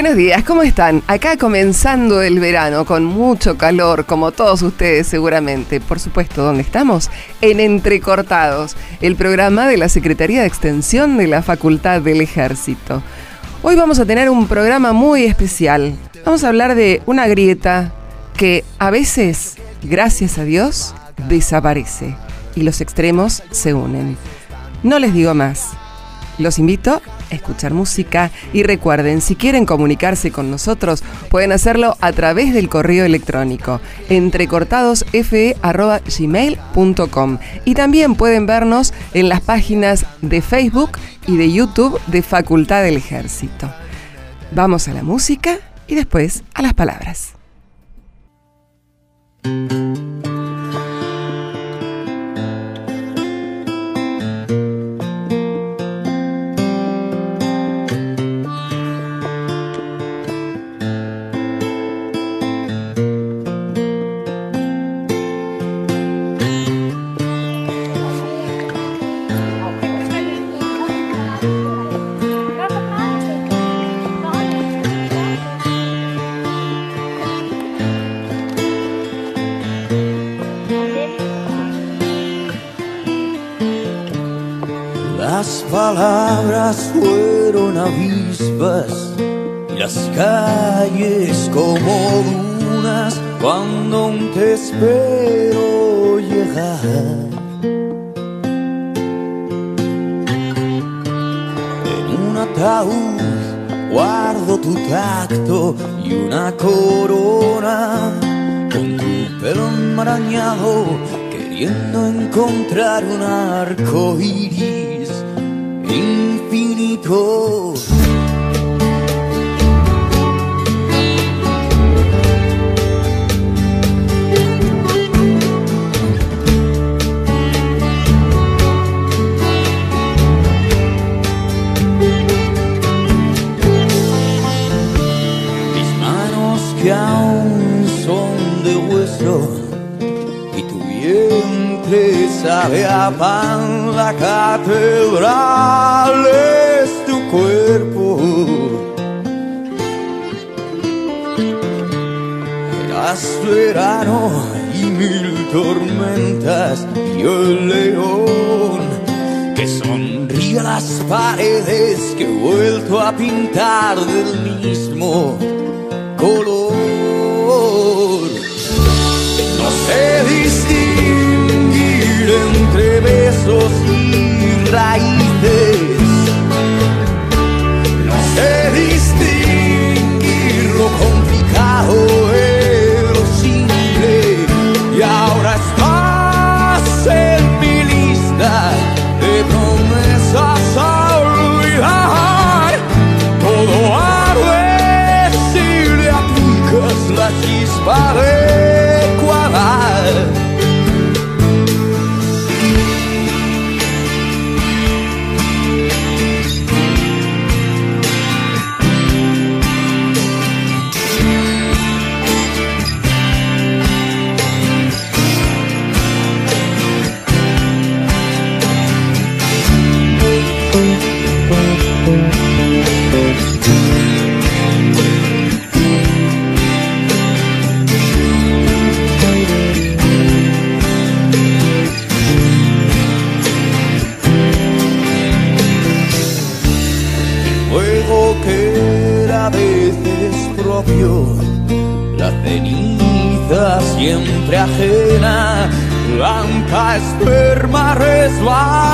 Buenos días, ¿cómo están? Acá comenzando el verano con mucho calor, como todos ustedes seguramente. Por supuesto, ¿dónde estamos? En Entrecortados, el programa de la Secretaría de Extensión de la Facultad del Ejército. Hoy vamos a tener un programa muy especial. Vamos a hablar de una grieta que a veces, gracias a Dios, desaparece y los extremos se unen. No les digo más. Los invito escuchar música y recuerden, si quieren comunicarse con nosotros, pueden hacerlo a través del correo electrónico entrecortadosfe.gmail.com y también pueden vernos en las páginas de Facebook y de YouTube de Facultad del Ejército. Vamos a la música y después a las palabras. Calles como dunas cuando te espero llegar. En un ataúd guardo tu tacto y una corona con tu pelo enmarañado queriendo encontrar un arco iris infinito. Vientre sabe a pan, la catedral es tu cuerpo. Eras verano y mil tormentas y el león que sonríe las paredes que he vuelto a pintar del mismo color. No sé distinguir besos y raíces. La ceniza siempre ajena, blanca esperma resbalando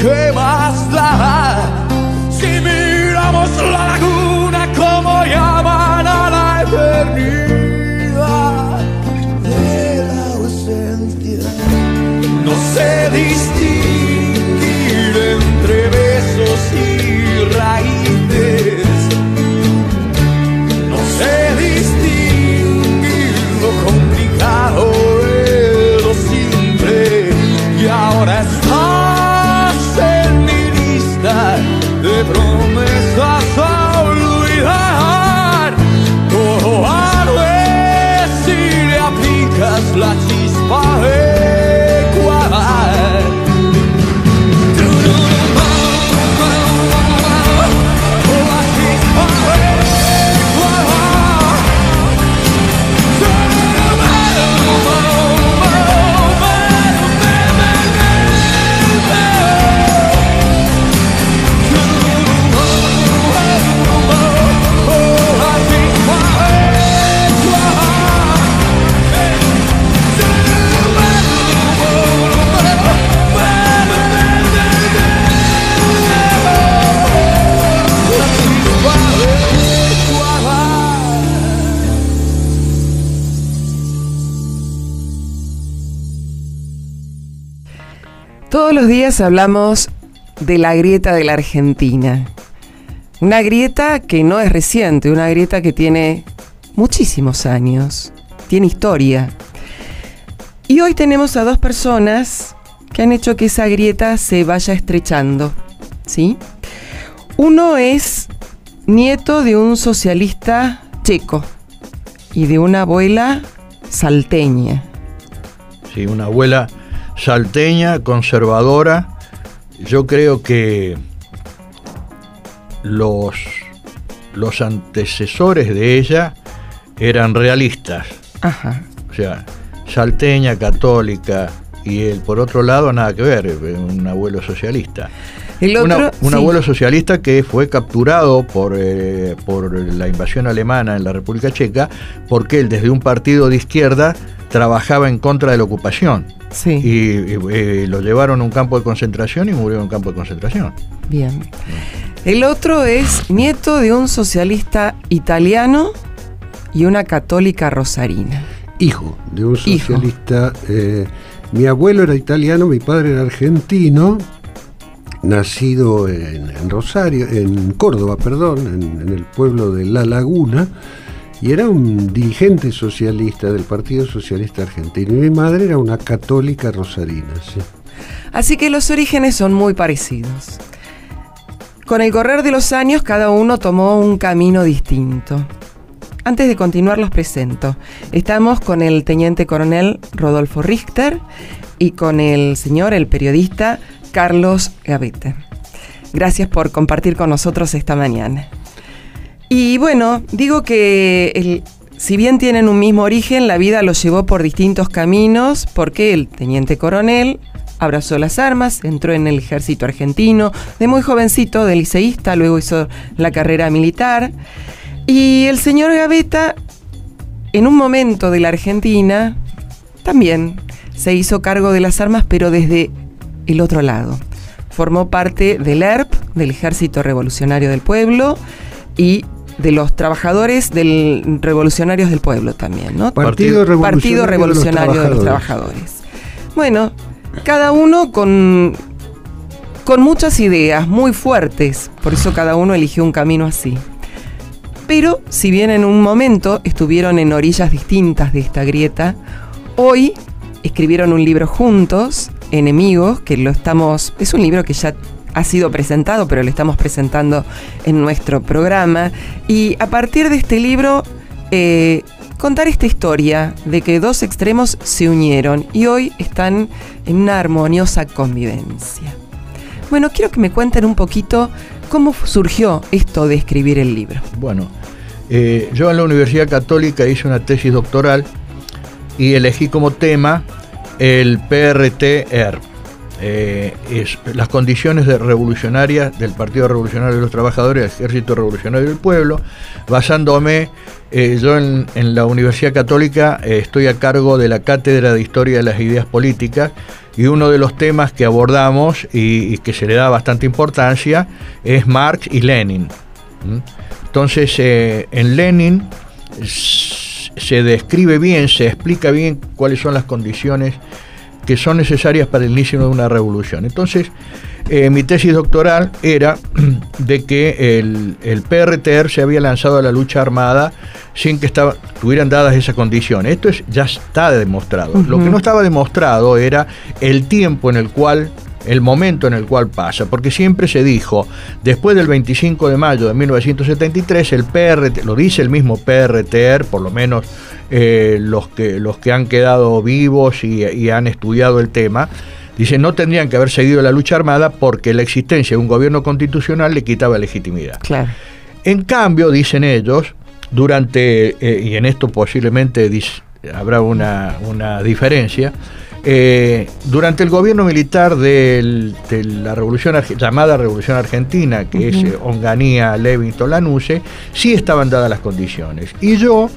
could Todos los días hablamos de la grieta de la Argentina. Una grieta que no es reciente, una grieta que tiene muchísimos años, tiene historia. Y hoy tenemos a dos personas que han hecho que esa grieta se vaya estrechando, ¿sí? Uno es nieto de un socialista checo y de una abuela salteña. Sí, una abuela salteña, conservadora. Yo creo que los, los antecesores de ella eran realistas. Ajá. O sea, salteña, católica, y él, por otro lado, nada que ver, un abuelo socialista. El otro, Una- un sí. abuelo socialista que fue capturado por, eh, por la invasión alemana en la República Checa porque él desde un partido de izquierda trabajaba en contra de la ocupación. Sí, Y, y, eh, lo llevaron a un campo de concentración y murió en un campo de concentración. bien. El otro es nieto de un socialista italiano y una católica rosarina. hijo de un socialista. eh, mi abuelo era italiano, mi padre era argentino, nacido en, en Rosario, en Córdoba, perdón, en, en el pueblo de La Laguna, y era un dirigente socialista del Partido Socialista Argentino. Y mi madre era una católica rosarina. sí. Así que los orígenes son muy parecidos. Con el correr de los años, cada uno tomó un camino distinto. Antes de continuar, los presento. Estamos con el teniente coronel Rodolfo Richter y con el señor, el periodista Carlos Gavete. Gracias por compartir con nosotros esta mañana. Y bueno, digo que si bien tienen un mismo origen, la vida los llevó por distintos caminos, porque el teniente coronel abrazó las armas, entró en el ejército argentino, de muy jovencito, de liceísta, luego hizo la carrera militar. Y el señor Gaveta, en un momento de la Argentina, también se hizo cargo de las armas, pero desde el otro lado. Formó parte del ERP, del Ejército Revolucionario del Pueblo, y de los trabajadores del Revolucionarios del Pueblo también, ¿no? Partido Revolucionario, Partido Revolucionario de los Trabajadores. Bueno, cada uno con, con muchas ideas muy fuertes, por eso cada uno eligió un camino así. Pero si bien en un momento estuvieron en orillas distintas de esta grieta, hoy escribieron un libro juntos, Enemigos, que lo estamos, es un libro que ya ha sido presentado, pero lo estamos presentando en nuestro programa. Y a partir de este libro, eh, contar esta historia de que dos extremos se unieron y hoy están en una armoniosa convivencia. Bueno, quiero que me cuenten un poquito cómo surgió esto de escribir el libro. Bueno, eh, yo en la Universidad Católica hice una tesis doctoral y elegí como tema el PRTR, eh, las condiciones de revolucionarias del Partido Revolucionario de los Trabajadores, del Ejército Revolucionario del Pueblo, basándome, eh, yo en, la Universidad Católica eh, estoy a cargo de la Cátedra de Historia de las Ideas Políticas y uno de los temas que abordamos y, que se le da bastante importancia es Marx y Lenin. Entonces, en Lenin se describe bien, se explica bien cuáles son las condiciones que son necesarias para el inicio de una revolución. Entonces, eh, mi tesis doctoral era de que el, el PRTR se había lanzado a la lucha armada sin que estaba, tuvieran dadas esas condiciones. Esto es, ya está demostrado. Lo que no estaba demostrado era el tiempo en el cual el momento en el cual pasa, porque siempre se dijo, después del 25 de mayo de 1973, el PRT, lo dice el mismo PRTR, por lo menos eh, los, que, los que han quedado vivos y, y han estudiado el tema, dice, no tendrían que haber seguido la lucha armada porque la existencia de un gobierno constitucional le quitaba legitimidad. Claro. En cambio, dicen ellos, durante, eh, y en esto posiblemente habrá una, una diferencia, eh, durante el gobierno militar del- de la revolución llamada Revolución Argentina, que es eh, Onganía, Levington, Lanuse, sí estaban dadas las condiciones. Y yo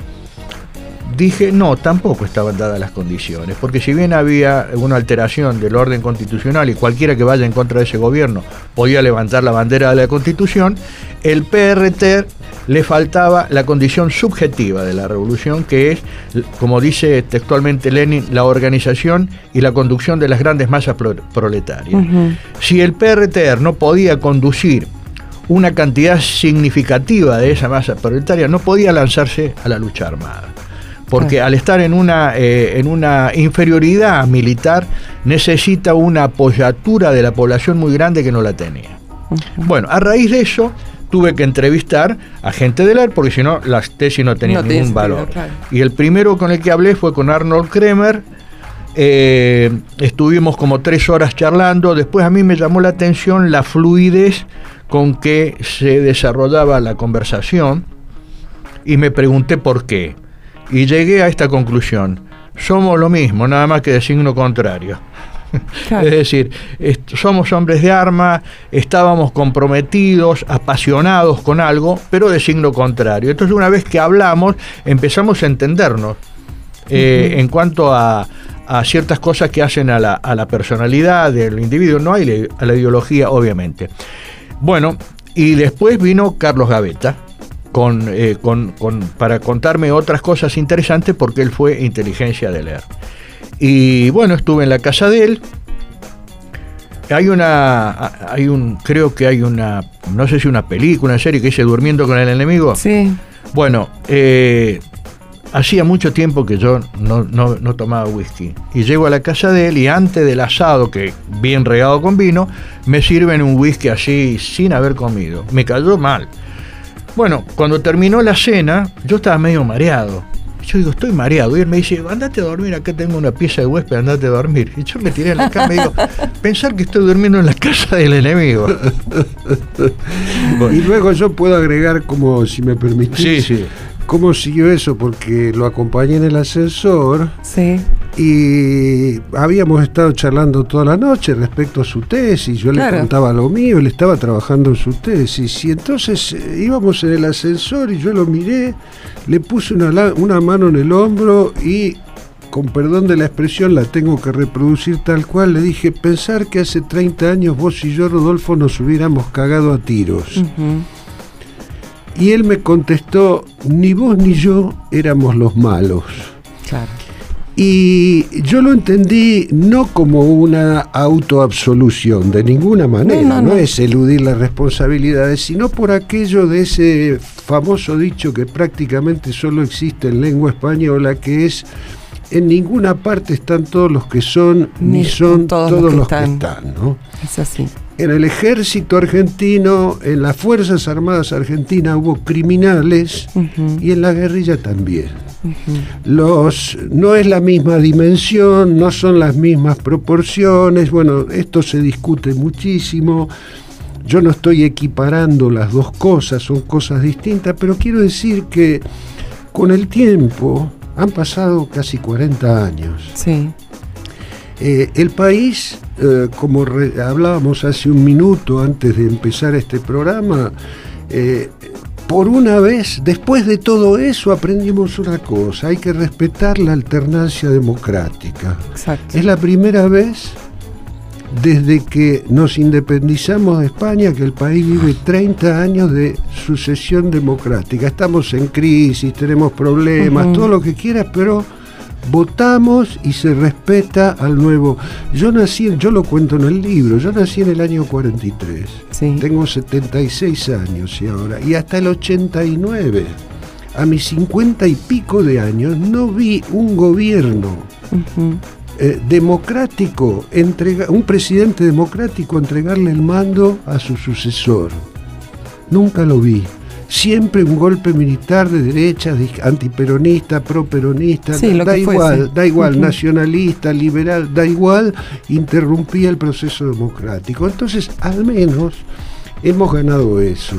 dije, no, tampoco estaban dadas las condiciones, porque si bien había una alteración del orden constitucional y cualquiera que vaya en contra de ese gobierno podía levantar la bandera de la constitución, el PRT le faltaba la condición subjetiva de la revolución, que es, como dice textualmente Lenin, la organización y la conducción de las grandes masas pro- proletarias. Si el PRT no podía conducir una cantidad significativa de esa masa proletaria, no podía lanzarse a la lucha armada. Porque Claro. al estar en una, eh, en una inferioridad militar, necesita una apoyatura de la población muy grande que no la tenía. Bueno, a raíz de eso tuve que entrevistar a gente del ER porque si no las tesis no tenían No ningún valor. claro. Y el primero con el que hablé fue con Arnold Kremer. Eh, estuvimos como tres horas charlando. Después a mí me llamó la atención la fluidez con que se desarrollaba la conversación y me pregunté por qué. Y llegué a esta conclusión. Somos lo mismo, nada más que de signo contrario. Claro. Es decir, somos hombres de arma, estábamos comprometidos, apasionados con algo, pero de signo contrario. Entonces una vez que hablamos, empezamos a entendernos eh, en cuanto a, a ciertas cosas que hacen a la, a la personalidad del individuo, no hay a la ideología, obviamente. Bueno, y después vino Carlos Gaveta. Con, eh, con- con- para contarme otras cosas interesantes porque él fue inteligencia de leer. Y bueno, estuve en la casa de él. Hay una, hay un, creo que hay una, no sé si una película, una serie que dice Durmiendo con el enemigo. Sí. Bueno, eh, hacía mucho tiempo que yo no, no- no tomaba whisky. Y llego a la casa de él y antes del asado, que bien regado con vino, me sirven un whisky así sin haber comido. Me cayó mal. Bueno, cuando terminó la cena, yo estaba medio mareado. Yo digo, estoy mareado. Y él me dice, andate a dormir, acá tengo una pieza de huésped, andate a dormir. Y yo me tiré en la cama y digo, pensar que estoy durmiendo en la casa del enemigo. Bueno, Y luego yo puedo agregar como, si me permitís, sí, sí. Cómo siguió eso, porque lo acompañé en el ascensor Sí. y habíamos estado charlando toda la noche respecto a su tesis, yo Claro. le contaba lo mío, él estaba trabajando en su tesis y entonces eh, íbamos en el ascensor y yo lo miré, le puse una, una mano en el hombro y con perdón de la expresión la tengo que reproducir tal cual, le dije, pensar que hace 30 años vos y yo, Rodolfo, nos hubiéramos cagado a tiros. Ujú. Y él me contestó, ni vos ni yo éramos los malos. Claro. Y yo lo entendí no como una autoabsolución, de ninguna manera, No, no, no, no. es eludir las responsabilidades, sino por aquello de ese famoso dicho que prácticamente solo existe en lengua española, que es, en ninguna parte están todos los que son, ni, Ni son todos todos, los que los que están. están. ¿no? Es así. En el ejército argentino, en las Fuerzas Armadas Argentinas hubo criminales y en la guerrilla también. Los, no es la misma dimensión, no son las mismas proporciones, bueno, esto se discute muchísimo. Yo no estoy equiparando las dos cosas, son cosas distintas, pero quiero decir que con el tiempo, han pasado casi 40 años, Sí. eh, el país, eh, como re- hablábamos hace un minuto antes de empezar este programa, eh, por una vez, después de todo eso, aprendimos una cosa, hay que respetar la alternancia democrática. Exacto. Es la primera vez desde que nos independizamos de España que el país vive 30 años de sucesión democrática. Estamos en crisis, tenemos problemas, todo lo que quieras, pero votamos y se respeta al nuevo. Yo nací, yo lo cuento en el libro, yo nací en el año 43. Sí. Tengo 76 años y ahora, y hasta el 89, a mis 50 y pico de años, no vi un gobierno eh, democrático, entrega, un presidente democrático entregarle el mando a su sucesor. Nunca lo vi. Siempre un golpe militar de derecha, de antiperonista, properonista, Sí, da igual, da igual, nacionalista, liberal, da igual, interrumpía el proceso democrático. Entonces, al menos hemos ganado eso.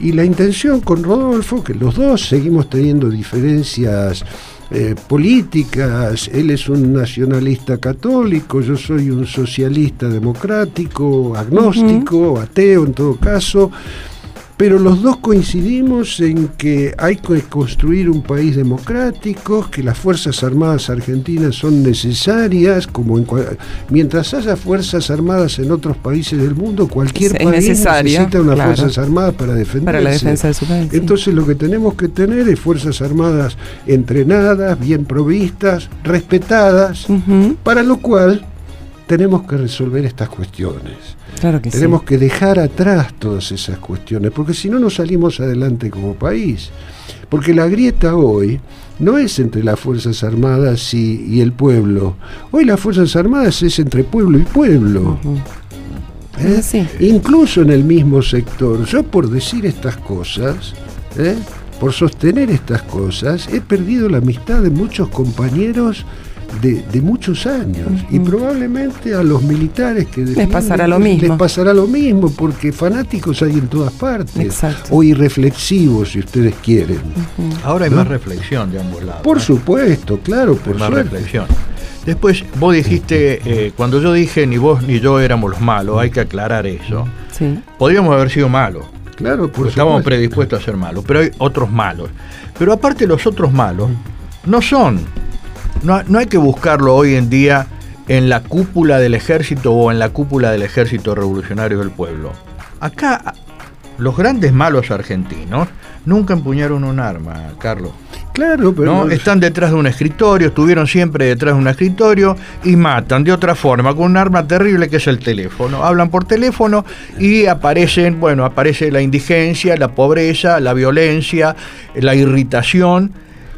Y la intención con Rodolfo, que los dos seguimos teniendo diferencias eh, políticas, él es un nacionalista católico, yo soy un socialista democrático, agnóstico, ateo en todo caso, pero los dos coincidimos en que hay que construir un país democrático, que las Fuerzas Armadas Argentinas son necesarias, como en mientras haya Fuerzas Armadas en otros países del mundo, cualquier Es país necesita unas claro. Fuerzas Armadas para defenderse. Para la defensa de su país. sí. Entonces lo que tenemos que tener es Fuerzas Armadas entrenadas, bien provistas, respetadas, para lo cual tenemos que resolver estas cuestiones. claro que Tenemos sí. que dejar atrás todas esas cuestiones, porque si no, no salimos adelante como país. Porque la grieta hoy no es entre las Fuerzas Armadas y, y el pueblo. Hoy las Fuerzas Armadas es entre pueblo y pueblo. ¿eh? Así. Incluso en el mismo sector. Yo por decir estas cosas, ¿eh? por sostener estas cosas, he perdido la amistad de muchos compañeros de, de muchos años. Y probablemente a los militares que defienden, pasará lo Les mismo. pasará lo mismo, porque fanáticos hay en todas partes. Exacto. O irreflexivos, si ustedes quieren. Ahora hay ¿No? más reflexión de ambos lados. Por ¿eh? supuesto, claro, Hay por más suerte. reflexión. Después, vos dijiste, eh, cuando yo dije ni vos ni yo éramos los malos, hay que aclarar eso. Sí. Podríamos haber sido malos, Claro, por porque estábamos supuesto. predispuestos a ser malos, pero hay otros malos. Pero aparte los otros malos no son, no, no hay que buscarlo hoy en día en la cúpula del ejército o en la cúpula del ejército revolucionario del pueblo. Acá los grandes malos argentinos nunca empuñaron un arma, Carlos. Claro, pero ¿no? Están detrás de un escritorio, estuvieron siempre detrás de un escritorio y matan de otra forma, con un arma terrible que es el teléfono. Hablan por teléfono y aparecen, bueno, aparece la indigencia, la pobreza, la violencia, la irritación,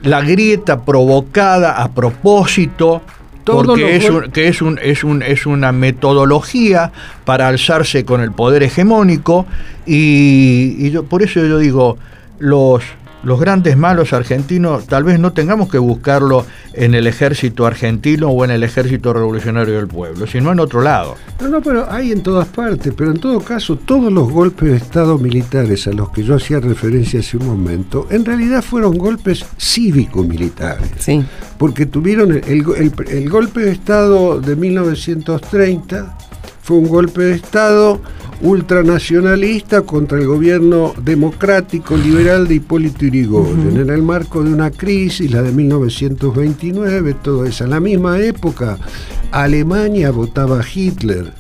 la grieta provocada a propósito. Porque es, un- que es, un, es, un, es una metodología para alzarse con el poder hegemónico y, y yo, por eso yo digo, los, los grandes malos argentinos tal vez no tengamos que buscarlo en el ejército argentino o en el ejército revolucionario del pueblo, sino en otro lado. No, no, pero hay en todas partes, pero en todo caso todos los golpes de Estado militares a los que yo hacía referencia hace un momento, en realidad fueron golpes cívico-militares, Sí. porque tuvieron el, el- el- el golpe de Estado de 1930, fue un golpe de Estado ultranacionalista contra el gobierno democrático liberal de Hipólito Yrigoyen, en el marco de una crisis, la de 1929, todo eso. En la misma época, Alemania votaba a Hitler.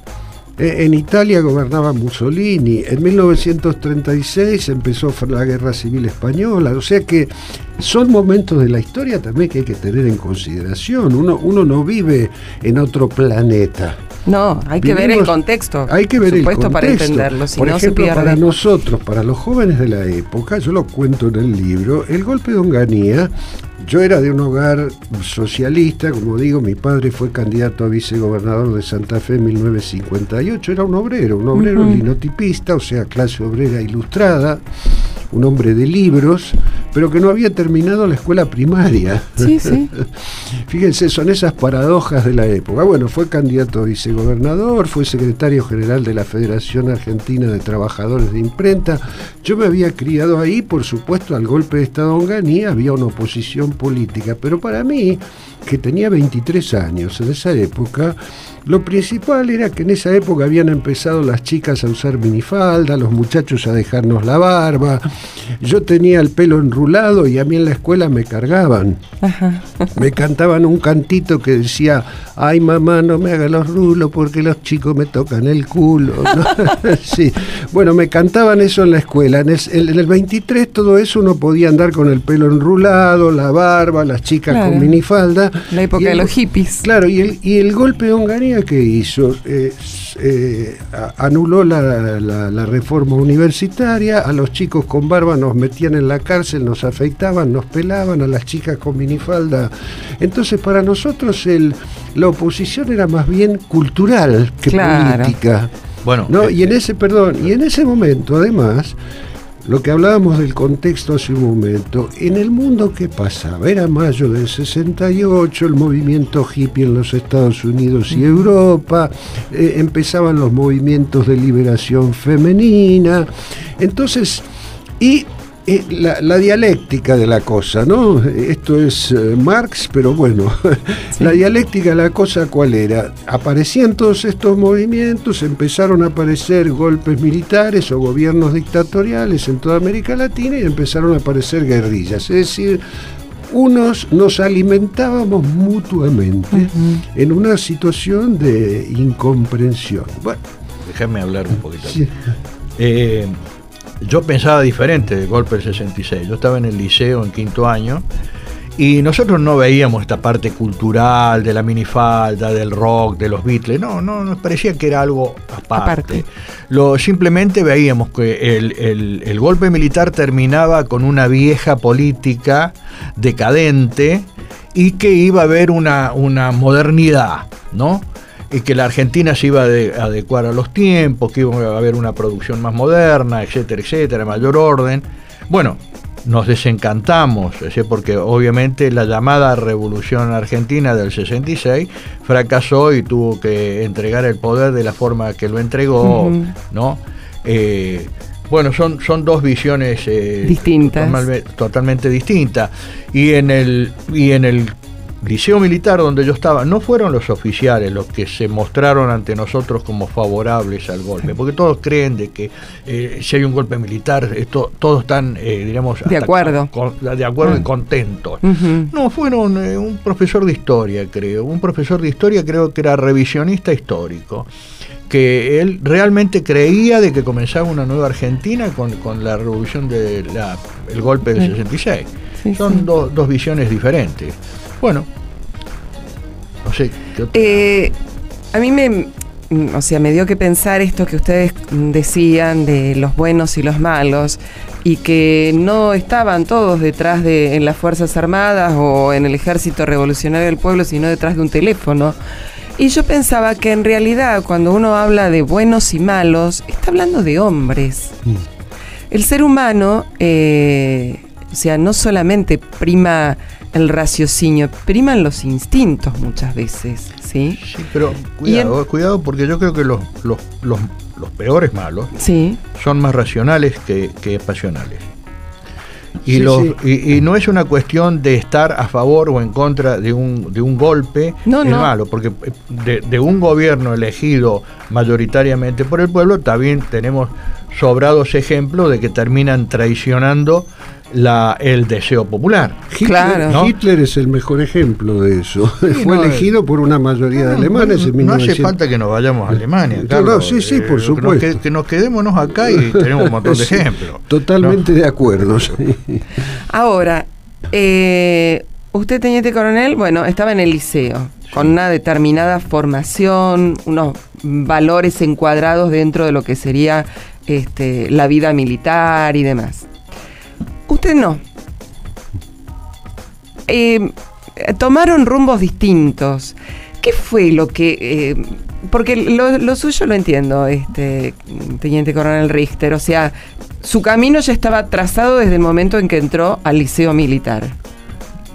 Eh, En Italia gobernaba Mussolini, en 1936 empezó la guerra civil española, o sea que son momentos de la historia también que hay que tener en consideración. Uno, uno no vive en otro planeta. No, hay que ver el contexto. Hay que ver por el supuesto, para contexto. entenderlo, si Por no ejemplo, se pierde. para nosotros, para los jóvenes de la época, yo lo cuento en el libro, el golpe de Onganía, yo era de un hogar socialista, como digo, mi padre fue candidato a vicegobernador de Santa Fe en 1958, era un obrero, un obrero linotipista, o sea, clase obrera ilustrada, un hombre de libros, pero que no había terminado la escuela primaria. Sí, sí. Fíjense, son esas paradojas de la época. Bueno, fue candidato a vicegobernador, fue secretario general de la Federación Argentina de Trabajadores de Imprenta. Yo me había criado ahí, por supuesto, al golpe de Estado Onganía había una oposición política, pero para mí, que tenía 23 años en esa época, lo principal era que en esa época habían empezado las chicas a usar minifalda, los muchachos a dejarnos la barba. Yo tenía el pelo enrulado y a mí en la escuela me cargaban. Ajá. Me cantaban un cantito que decía, ay mamá, no me haga los rulos porque los chicos me tocan el culo. ¿no? sí. Bueno, me cantaban eso en la escuela. En el, en el 23 todo eso uno podía andar con el pelo enrulado, la barba, las chicas Claro. con minifalda. La época el- de los hippies. Claro, y el, y el golpe de Onganía que hizo, Eh, eh, anuló la, la- la reforma universitaria, a los chicos con barba nos metían en la cárcel, nos afeitaban, nos pelaban, a las chicas con minifalda. Entonces para nosotros el, la oposición era más bien cultural que Claro. política. Bueno, ¿no? eh, Y en ese, perdón, y en ese momento, además, lo que hablábamos del contexto hace un momento, en el mundo ¿qué pasaba? Era mayo del 68, el movimiento hippie en los Estados Unidos y Europa, eh, empezaban los movimientos de liberación femenina, entonces, y eh, la, la dialéctica de la cosa, ¿no? Esto es eh, Marx, pero bueno, la dialéctica de la cosa, ¿cuál era? Aparecían todos estos movimientos, empezaron a aparecer golpes militares o gobiernos dictatoriales en toda América Latina y empezaron a aparecer guerrillas. Es decir, unos nos alimentábamos mutuamente en una situación de incomprensión. Bueno, déjame hablar un poquito. sí. Eh, yo pensaba diferente del golpe del 66. Yo estaba en el liceo en quinto año y nosotros no veíamos esta parte cultural de la minifalda, del rock, de los Beatles. No, no, nos parecía que era algo aparte. Aparte. Lo, simplemente veíamos que el, el- el golpe militar terminaba con una vieja política decadente y que iba a haber una, una modernidad, ¿no? Y que la Argentina se iba a ade- adecuar a los tiempos, que iba a haber una producción más moderna, etcétera, etcétera, mayor orden. Bueno, nos desencantamos, es decir, porque obviamente la llamada Revolución Argentina del 66 fracasó y tuvo que entregar el poder de la forma que lo entregó. ¿no? Eh, bueno, son, son dos visiones eh, Distintas. totalme- totalmente distintas. Y en el y en el liceo militar donde yo estaba, no fueron los oficiales los que se mostraron ante nosotros como favorables al golpe, porque todos creen de que eh, si hay un golpe militar, esto, todos están, eh, diríamos, De acuerdo. con- de acuerdo y Ah. contentos. No, fueron eh, un profesor de historia, creo. Un profesor de historia creo que era revisionista histórico. Que él realmente creía de que comenzaba una nueva Argentina con, con la revolución del golpe del Sí. 66. Sí, Son sí. do- dos visiones diferentes. Bueno, no sé. ¿qué otra- Eh, a mí me, mm, o sea, me dio que pensar esto que ustedes mm, decían de los buenos y los malos y que no estaban todos detrás de en las fuerzas armadas o en el ejército revolucionario del pueblo, sino detrás de un teléfono. Y yo pensaba que en realidad cuando uno habla de buenos y malos, está hablando de hombres. El ser humano, eh, o sea, no solamente prima el raciocinio, priman los instintos muchas veces, ¿sí? Sí, pero Y en- cuidado, cuidado porque yo creo que los, los, los, los peores malos Sí, son más racionales que, que pasionales. Y, Sí, los- sí. y- y no es una cuestión de estar a favor o en contra de un, de un golpe No, no. malo, porque eh, de, de un gobierno elegido mayoritariamente por el pueblo, también tenemos sobrados ejemplos de que terminan traicionando la, el deseo popular. Hitler, Claro. ¿no? Hitler es el mejor ejemplo de eso. Fue no, elegido por una mayoría de alemanes no, en no hace 1900. falta que nos vayamos a Alemania. Carlos. sí, sí, por que nos supuesto. qued- Que, nos quedémonos acá y tenemos un montón de Sí, ejemplos. Totalmente de acuerdo. sí. Ahora, eh, usted, teniente coronel, bueno, estaba en el liceo, con una determinada formación, unos valores encuadrados dentro de lo que sería este, la vida militar y demás. No. Eh, tomaron rumbos distintos. ¿Qué fue lo que...? eh, porque lo, lo suyo lo entiendo, este, teniente coronel Richter. O sea, su camino ya estaba trazado desde el momento en que entró al liceo militar.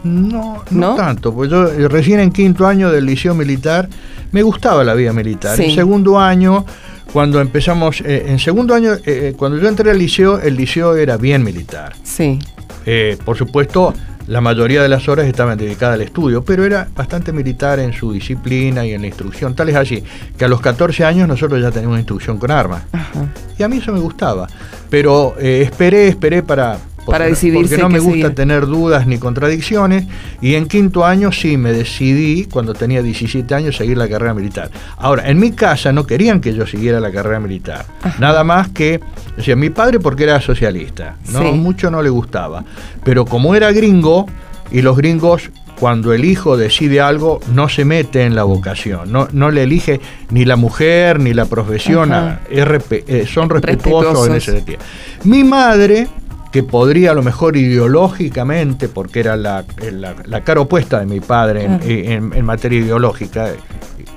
No, no, ¿No? tanto, pues yo eh, recién en quinto año del liceo militar me gustaba la vida militar. Sí. En segundo año, cuando empezamos, eh, en segundo año, eh, eh, cuando yo entré al liceo, el liceo era bien militar. Sí. Eh, por supuesto, la mayoría de las horas estaban dedicadas al estudio, pero era bastante militar en su disciplina y en la instrucción. Tal es así que a los 14 años nosotros ya teníamos instrucción con armas. Ajá. Y a mí eso me gustaba. Pero esperé, esperé para... Para porque- decidirse Porque no me gusta seguir. tener dudas ni contradicciones. Y en quinto año sí me decidí, cuando tenía 17 años, seguir la carrera militar. Ahora, en mi casa no querían que yo siguiera la carrera militar. Nada más que... O sea, mi padre porque era socialista. No, Sí. mucho no le gustaba. Pero como era gringo, y los gringos cuando el hijo decide algo, no se mete en la vocación, no, no le elige ni la mujer ni la profesión, eh, son respetuosos, Respetuosos. en ese sentido. Mi madre, que podría a lo mejor ideológicamente, porque era la, la- la cara opuesta de mi padre en, en- en materia ideológica,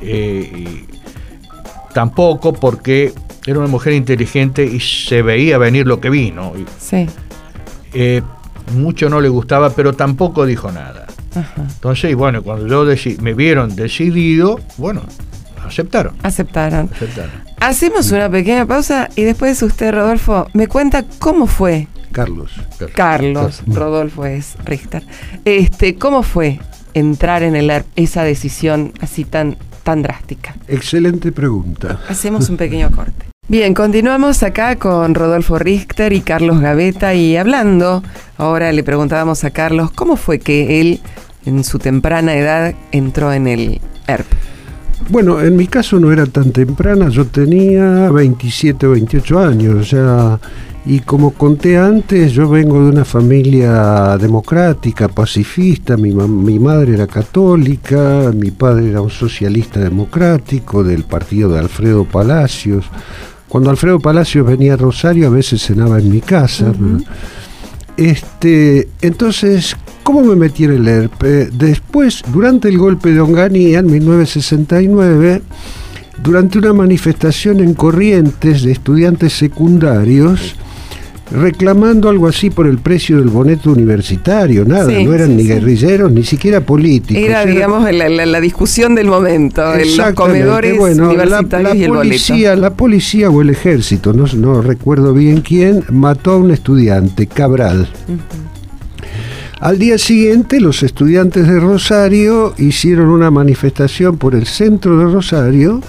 eh, y tampoco porque era una mujer inteligente y se veía venir lo que vino. Y, Sí. eh, mucho no le gustaba, pero tampoco dijo nada. Ajá. Entonces, bueno, cuando yo deci- me vieron decidido, bueno, aceptaron. Aceptaron. aceptaron. Hacemos una pequeña pausa y después usted, Rodolfo, me cuenta cómo fue. Carlos. Carlos, Rodolfo es Richter. Este, ¿cómo fue entrar en el ERP, esa decisión así tan, tan drástica? Excelente pregunta. Hacemos un pequeño corte. Bien, continuamos acá con Rodolfo Richter y Carlos Gaveta y hablando, ahora le preguntábamos a Carlos cómo fue que él en su temprana edad entró en el ERP. Bueno, en mi caso no era tan temprana, yo tenía 27 o 28 años, o sea, y como conté antes, yo vengo de una familia democrática, pacifista, mi, mi madre era católica, mi padre era un socialista democrático del partido de Alfredo Palacios. Cuando Alfredo Palacios venía a Rosario, a veces cenaba en mi casa. Este, entonces, ¿cómo me metí en el ERP? Después, durante el golpe de Onganía en 1969, durante una manifestación en Corrientes de estudiantes secundarios, reclamando algo así por el precio del boneto universitario, nada, Sí, no eran sí, ni sí. guerrilleros, ni siquiera políticos. Era, digamos, la, la- la discusión del momento, en los comedores bueno, la- universitarios la, y el policía, la policía o el ejército, no, no recuerdo bien quién, mató a un estudiante, Cabral. Al día siguiente, los estudiantes de Rosario hicieron una manifestación por el centro de Rosario,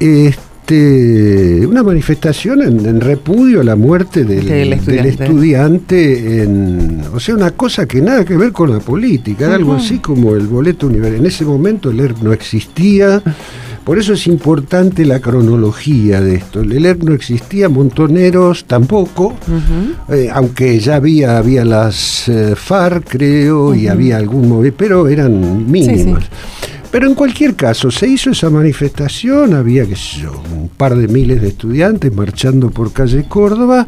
este, una manifestación en, en repudio a la muerte del, Del del estudiante. en, o sea, una cosa que nada que ver con la política, era algo así como el boleto universal. En ese momento el ERP no existía. Por eso es importante la cronología de esto. El ERP no existía, Montoneros tampoco, eh, aunque ya había, había las eh, FARC, creo, y había algún movimiento, pero eran mínimas. Pero en cualquier caso, se hizo esa manifestación, había, qué un par de miles de estudiantes marchando por calle Córdoba,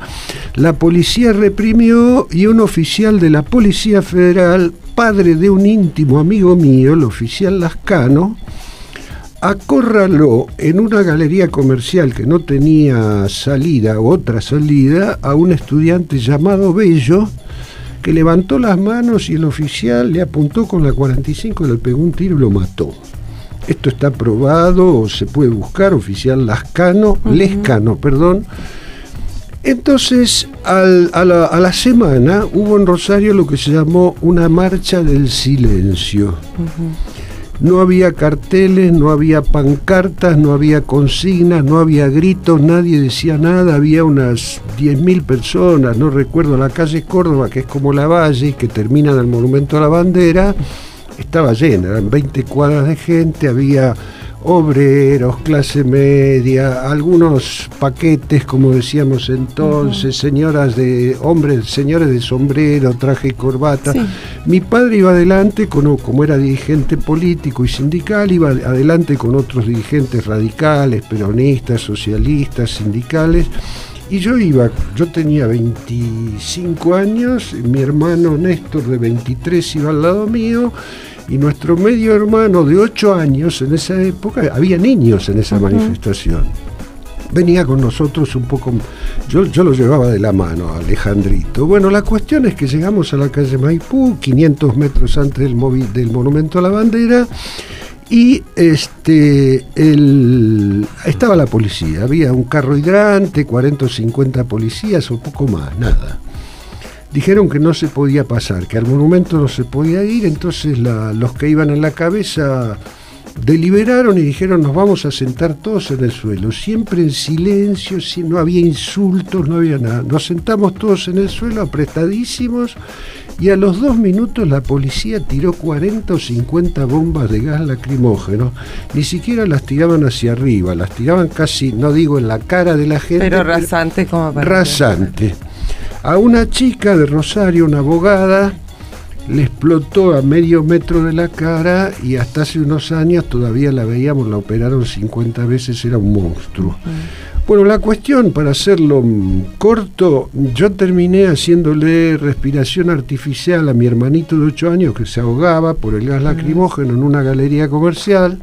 la policía reprimió y un oficial de la Policía Federal, padre de un íntimo amigo mío, el oficial Lascano, acorraló en una galería comercial que no tenía salida, otra salida, a un estudiante llamado Bello, que levantó las manos y el oficial le apuntó con la 45, le pegó un tiro y lo mató. Esto está probado, se puede buscar, oficial Lascano, Lescano, perdón. Entonces, al- a, la, a la semana hubo en Rosario lo que se llamó una marcha del silencio. No había carteles, no había pancartas, no había consignas, no había gritos, nadie decía nada, había unas 10.000 personas, no recuerdo, la calle Córdoba, que es como la Valle, que termina en el Monumento a la Bandera, estaba llena, eran 20 cuadras de gente, había obreros, clase media, algunos paquetes, como decíamos entonces, señoras de hombres, señores de sombrero, traje y corbata. Sí. Mi padre iba adelante, con, como era dirigente político y sindical, iba adelante con otros dirigentes radicales, peronistas, socialistas, sindicales. Y yo iba, yo tenía 25 años, mi hermano Néstor de 23 iba al lado mío, y nuestro medio hermano de 8 años en esa época, había niños en esa manifestación. Venía con nosotros un poco, yo, yo lo llevaba de la mano a Alejandrito. Bueno, la cuestión es que llegamos a la calle Maipú, 500 metros antes del, movi- del Monumento a la Bandera, y este el, estaba la policía, había un carro hidrante, 40 o 50 policías o poco más, nada. Dijeron que no se podía pasar, que al monumento no se podía ir, entonces la- los que iban en la cabeza deliberaron y dijeron nos vamos a sentar todos en el suelo, siempre en silencio, si no había insultos, no había nada. Nos sentamos todos en el suelo, apretadísimos, y a los dos minutos la policía tiró 40 o 50 bombas de gas lacrimógeno. Ni siquiera las tiraban hacia arriba, las tiraban casi, no digo en la cara de la gente, Pero rasante como para... rasante. A una chica de Rosario, una abogada, le explotó a medio metro de la cara y hasta hace unos años todavía la veíamos, la operaron 50 veces, era un monstruo. Bueno, la cuestión, para hacerlo mm, corto, yo terminé haciéndole respiración artificial a mi hermanito de 8 años que se ahogaba por el gas lacrimógeno en una galería comercial.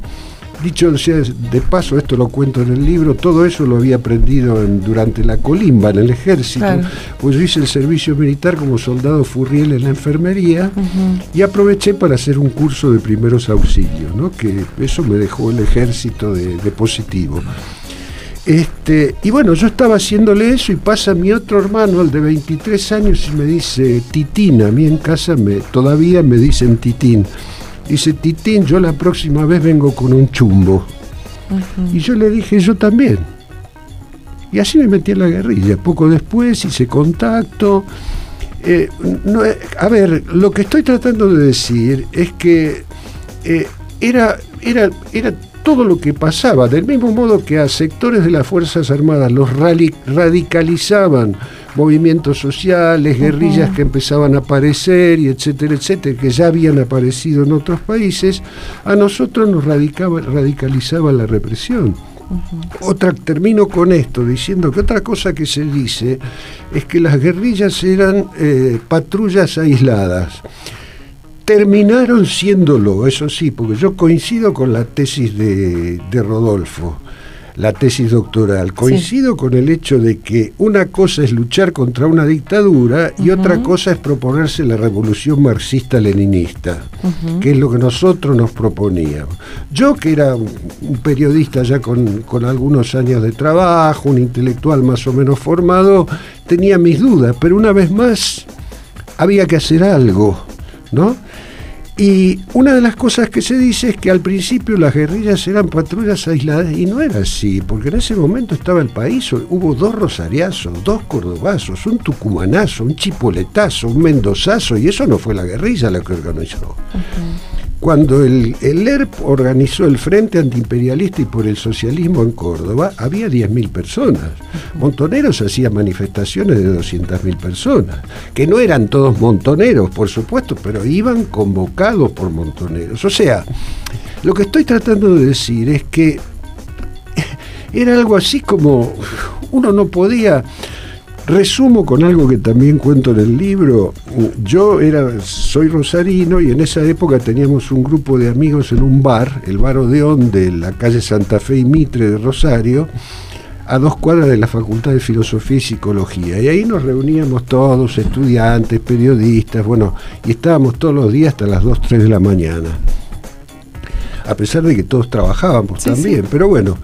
Dicho sea de paso, esto lo cuento en el libro, todo eso lo había aprendido en- durante la colimba, en el ejército. Claro. Pues yo hice el servicio militar como soldado furriel en la enfermería y aproveché para hacer un curso de primeros auxilios, ¿no? que eso me dejó el ejército de, de positivo. Este, y bueno, yo estaba haciéndole eso y pasa mi otro hermano, el de 23 años, y me dice Titín. A mí en casa me, todavía me dicen Titín. Dice Titín, yo la próxima vez vengo con un chumbo. Y yo le dije, yo también. Y así me metí en la guerrilla. Poco después hice contacto. Eh, no, eh, a ver, lo que estoy tratando de decir es que eh, era, era, era todo lo que pasaba, del mismo modo que a sectores de las Fuerzas Armadas los radicalizaban movimientos sociales, guerrillas que empezaban a aparecer y etcétera, etcétera, que ya habían aparecido en otros países, a nosotros nos radicaba, radicalizaba la represión. Otra, termino con esto, diciendo que otra cosa que se dice es que las guerrillas eran eh, patrullas aisladas. Terminaron siéndolo, eso sí, porque yo coincido con la tesis de, de Rodolfo, la tesis doctoral. Coincido con el hecho de que una cosa es luchar contra una dictadura y otra cosa es proponerse la revolución marxista-leninista, que es lo que nosotros nos proponíamos. Yo, que era un, un periodista ya con, con algunos años de trabajo, un intelectual más o menos formado, tenía mis dudas, pero una vez más había que hacer algo, ¿no? Y una de las cosas que se dice es que al principio las guerrillas eran patrullas aisladas y no era así, porque en ese momento estaba el país, hubo dos rosariazos, dos cordobazos, un tucumanazo, un chipoletazo, un mendozazo, y eso no fue la guerrilla la que organizó. Cuando el, el ERP organizó el Frente Antiimperialista y por el Socialismo en Córdoba, había 10.000 personas. Montoneros hacía manifestaciones de 200.000 personas, que no eran todos montoneros, por supuesto, pero iban convocados por montoneros. O sea, lo que estoy tratando de decir es que era algo así como uno no podía Resumo con algo que también cuento en el libro. Yo era, soy rosarino y en esa época teníamos un grupo de amigos en un bar, el Bar Odeón de la calle Santa Fe y Mitre de Rosario, a dos cuadras de la Facultad de Filosofía y Psicología. Y ahí nos reuníamos todos, estudiantes, periodistas, bueno, y estábamos todos los días hasta las 2, 3 de la mañana. A pesar de que todos trabajábamos Sí, también, sí. pero bueno.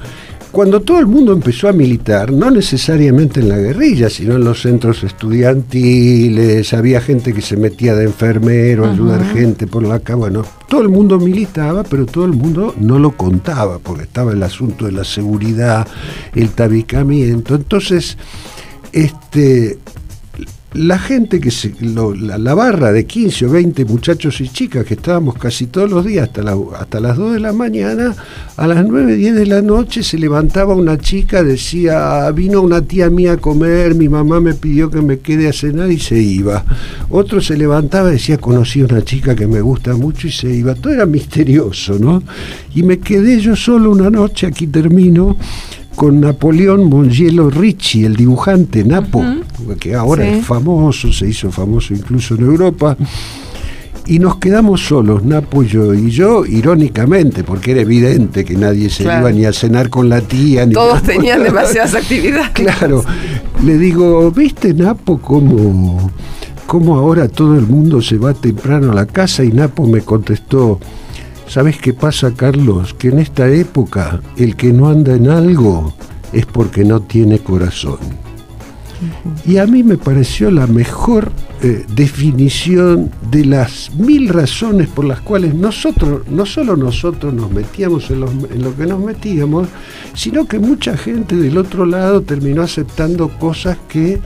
Cuando todo el mundo empezó a militar, no necesariamente en la guerrilla, sino en los centros estudiantiles, había gente que se metía de enfermero, ayudar gente por la calle, bueno, todo el mundo militaba, pero todo el mundo no lo contaba, porque estaba el asunto de la seguridad, el tabicamiento. Entonces, este, la gente que se, la, barra de 15 o 20 muchachos y chicas que estábamos casi todos los días hasta, hasta las 2 de la mañana, a las 9, 10 de la noche se levantaba una chica, decía, vino una tía mía a comer, mi mamá me pidió que me quede a cenar y se iba. Otro se levantaba y decía, conocí a una chica que me gusta mucho y se iba. Todo era misterioso, ¿no? Y me quedé yo solo una noche, aquí termino, con Napoleón Mongielo Ricci, el dibujante Napo, que ahora Sí. es famoso, se hizo famoso incluso en Europa. Y nos quedamos solos, Napo y yo. Y yo, irónicamente, porque era evidente que nadie se Claro. iba ni a cenar con la tía. Ni Todos tenían demasiadas actividades. Claro, le digo, ¿viste Napo cómo, cómo ahora todo el mundo se va temprano a la casa? Y Napo me contestó, ¿sabes qué pasa, Carlos? Que en esta época el que no anda en algo es porque no tiene corazón. Y a mí me pareció la mejor eh, definición de las mil razones por las cuales nosotros, no solo nosotros nos metíamos en, los- en lo que nos metíamos, sino que mucha gente del otro lado terminó aceptando cosas que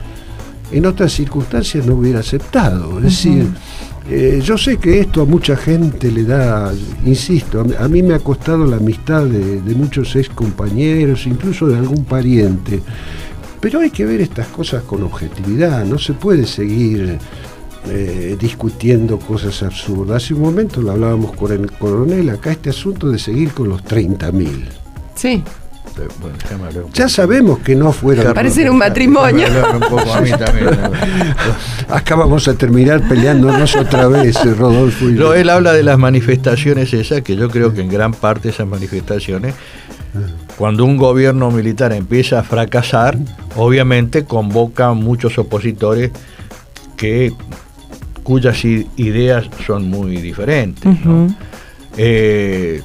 en otras circunstancias no hubiera aceptado. Es decir, eh, yo sé que esto a mucha gente le da, insisto, a mí- me ha costado la amistad de, de muchos ex compañeros, incluso de algún pariente. Pero hay que ver estas cosas con objetividad, no se puede seguir eh, discutiendo cosas absurdas. Hace un momento lo hablábamos con el coronel, acá este asunto de seguir con los 30.000. Sí. Bueno, un Ya sabemos que no fueron... Parece un matrimonio. Llámalo un poco a mí también. Acá vamos a terminar peleándonos otra vez, eh, Rodolfo. y. Lo- él habla de las manifestaciones esas, que yo creo que en gran parte esas manifestaciones, cuando un gobierno militar empieza a fracasar, obviamente convoca a muchos opositores que cuyas ideas son muy diferentes. ¿no? Eh,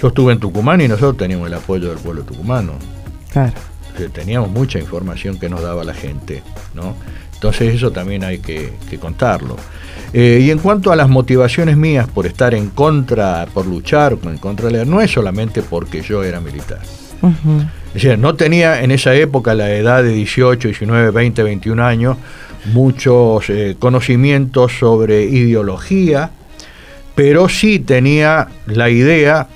yo estuve en Tucumán y nosotros teníamos el apoyo del pueblo tucumano. Claro. Eh, teníamos mucha información que nos daba la gente, ¿no? Entonces eso también hay que, que contarlo. Eh, y en cuanto a las motivaciones mías por estar en contra, por luchar en contra de la no es solamente porque yo era militar. Es decir, no tenía en esa época, la edad de 18, 19, 20, 21 años, muchos eh, conocimientos sobre ideología, pero sí tenía la idea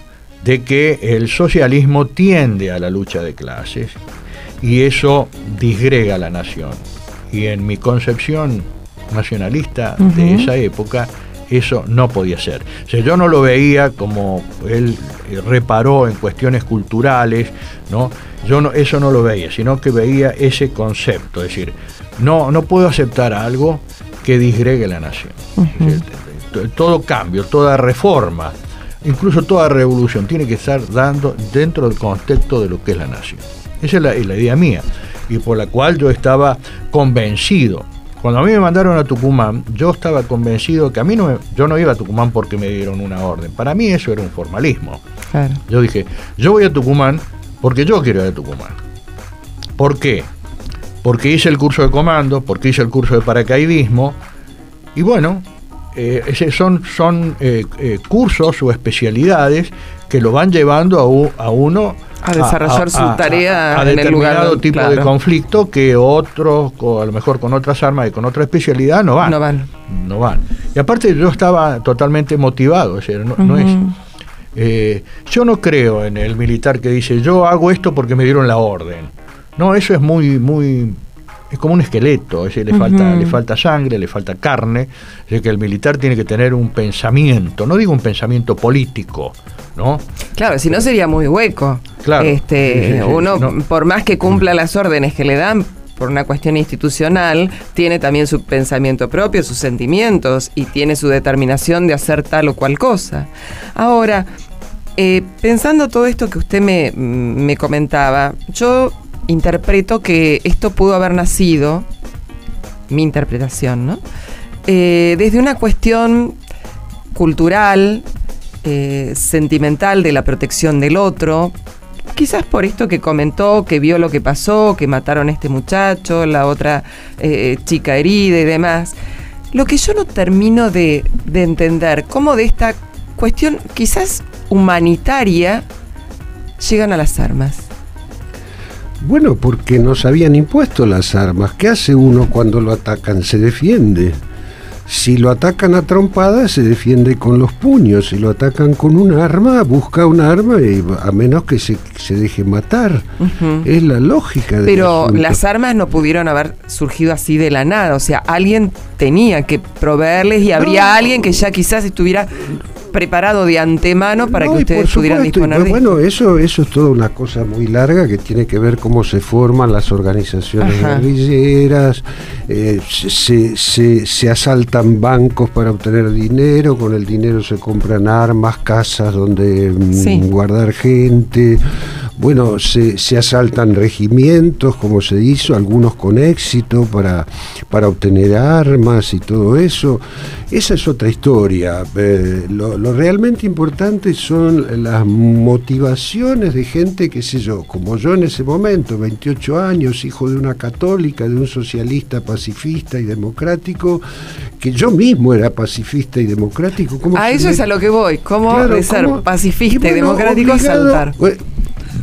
de que el socialismo tiende a la lucha de clases y eso disgrega a la nación. Y en mi concepción nacionalista de esa época, eso no podía ser. O sea, yo no lo veía como él eh, reparó en cuestiones culturales, ¿no? Yo no, eso no lo veía, sino que veía ese concepto, es decir, no, no puedo aceptar algo que disgregue la nación. Decir, todo cambio, toda reforma, incluso toda revolución, tiene que estar dando dentro del contexto de lo que es la nación. Esa es la, es la idea mía, y por la cual yo estaba convencido. Cuando a mí me mandaron a Tucumán, yo estaba convencido que a mí no me- yo no iba a Tucumán porque me dieron una orden. Para mí eso era un formalismo. Claro. Yo dije, yo voy a Tucumán porque yo quiero ir a Tucumán. ¿Por qué? Porque hice el curso de comando, porque hice el curso de paracaidismo, y bueno, eh, son, son eh, eh, cursos o especialidades que lo van llevando a, u- a uno A desarrollar su tarea a en el determinado lugar, tipo de conflicto que otros, a lo mejor con otras armas y con otra especialidad, no van. No van. No van. Y aparte yo estaba totalmente motivado, o sea, no, no es... Eh, yo no creo en el militar que dice yo hago esto porque me dieron la orden. No, eso es muy, muy, es como un esqueleto, es decir, le falta, le falta sangre, le falta carne, es decir, que el militar tiene que tener un pensamiento, no digo un pensamiento político, ¿no? Claro, si no sería muy hueco. Claro. Este, Sí, sí, sí, uno, no. por más que cumpla las órdenes que le dan por una cuestión institucional, tiene también su pensamiento propio, sus sentimientos y tiene su determinación de hacer tal o cual cosa. Ahora, eh, pensando todo esto que usted me, me comentaba, yo interpreto que esto pudo haber nacido, mi interpretación, ¿no? Eh, desde una cuestión cultural, eh, sentimental de la protección del otro. Quizás por esto que comentó, que vio lo que pasó, que mataron a este muchacho, la otra eh, chica herida y demás. Lo que yo no termino de, de entender, cómo de esta cuestión quizás humanitaria llegan a las armas. Bueno, porque nos habían impuesto las armas. ¿Qué hace uno cuando lo atacan? Se defiende. Si lo atacan a trompadas, se defiende con los puños. Si lo atacan con un arma, busca un arma y a menos que se, se deje matar. Es la lógica del Pero las armas no pudieron haber surgido así de la nada. O sea, alguien tenía que proveerles y habría No. alguien que ya quizás estuviera preparado de antemano para No, que ustedes pudieran disponer de Bueno, eso, eso es toda una cosa muy larga que tiene que ver cómo se forman las organizaciones Ajá. guerrilleras, eh, se, se- se- asaltan bancos para obtener dinero, con el dinero se compran armas, casas donde mm, Sí. guardar gente. Bueno, se, se asaltan regimientos, como se hizo, algunos con éxito para, para obtener armas y todo eso. Esa es otra historia. Eh, lo, lo realmente importante son las motivaciones de gente, qué sé yo, como yo en ese momento, 28 años, hijo de una católica, de un socialista pacifista y democrático, que yo mismo era pacifista y democrático. ¿cómo A eso me- es a lo que voy. ¿Cómo Claro, de ser ¿cómo? pacifista y, bueno, democrático obligado- saltar? Bueno,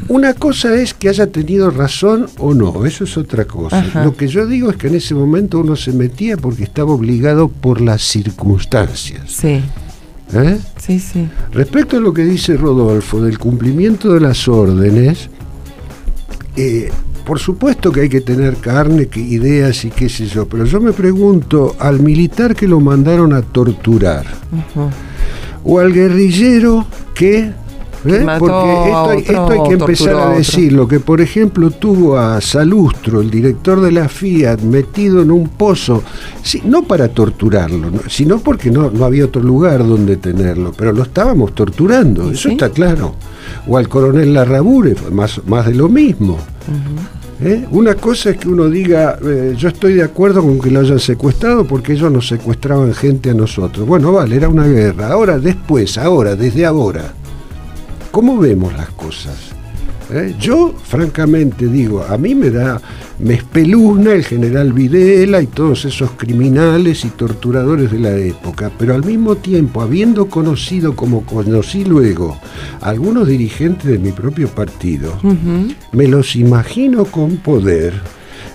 Una cosa es que haya tenido razón o no, eso es otra cosa. Ajá. Lo que yo digo es que en ese momento uno se metía porque estaba obligado por las circunstancias. Sí, ¿eh? sí, sí. Respecto a lo que dice Rodolfo del cumplimiento de las órdenes, eh, por supuesto que hay que tener carne, que ideas y qué sé yo, pero yo me pregunto al militar que lo mandaron a torturar o al guerrillero que ¿Eh? Porque esto, hay- otro, esto hay que empezar a decirlo, que por ejemplo tuvo a Salustro, el director de la Fiat, metido en un pozo, sí, no para torturarlo, ¿no? sino porque no, no había otro lugar donde tenerlo, pero lo estábamos torturando, ¿Y eso está claro. O al coronel Larrabure, más, más de lo mismo. ¿Eh? Una cosa es que uno diga, eh, yo estoy de acuerdo con que lo hayan secuestrado porque ellos nos secuestraban gente a nosotros. Bueno, vale, era una guerra. Ahora, después, ahora, desde ahora, ¿cómo vemos las cosas? ¿Eh? Yo, francamente, digo, a mí me da, me espeluzna el general Videla y todos esos criminales y torturadores de la época, pero al mismo tiempo, habiendo conocido como conocí luego a algunos dirigentes de mi propio partido, me los imagino con poder.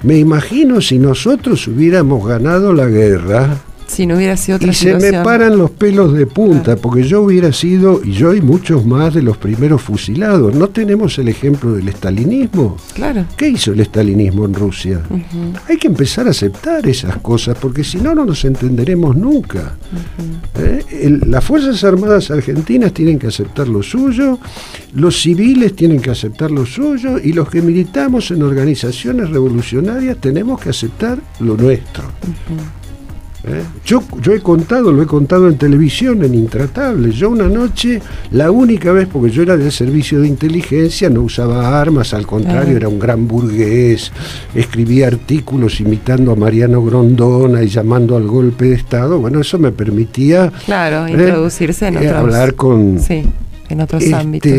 Me imagino si nosotros hubiéramos ganado la guerra Si no hubiera sido otra y se me paran los pelos de punta, porque yo hubiera sido, y yo y muchos más de los primeros fusilados. ¿No tenemos el ejemplo del estalinismo? Claro. ¿Qué hizo el estalinismo en Rusia? Hay que empezar a aceptar esas cosas, porque si no, no nos entenderemos nunca. ¿Eh? El- las Fuerzas Armadas Argentinas tienen que aceptar lo suyo, los civiles tienen que aceptar lo suyo, y los que militamos en organizaciones revolucionarias tenemos que aceptar lo nuestro. ¿Eh? Yo, yo he contado, lo he contado en televisión, en Intratable. Yo una noche, la única vez, porque yo era del servicio de inteligencia, no usaba armas, al contrario, Ah. era un gran burgués, escribía artículos imitando a Mariano Grondona y llamando al golpe de Estado. Bueno, eso me permitía Claro, ¿eh? introducirse en Eh, otros. hablar con, Sí, en otros este, ámbitos.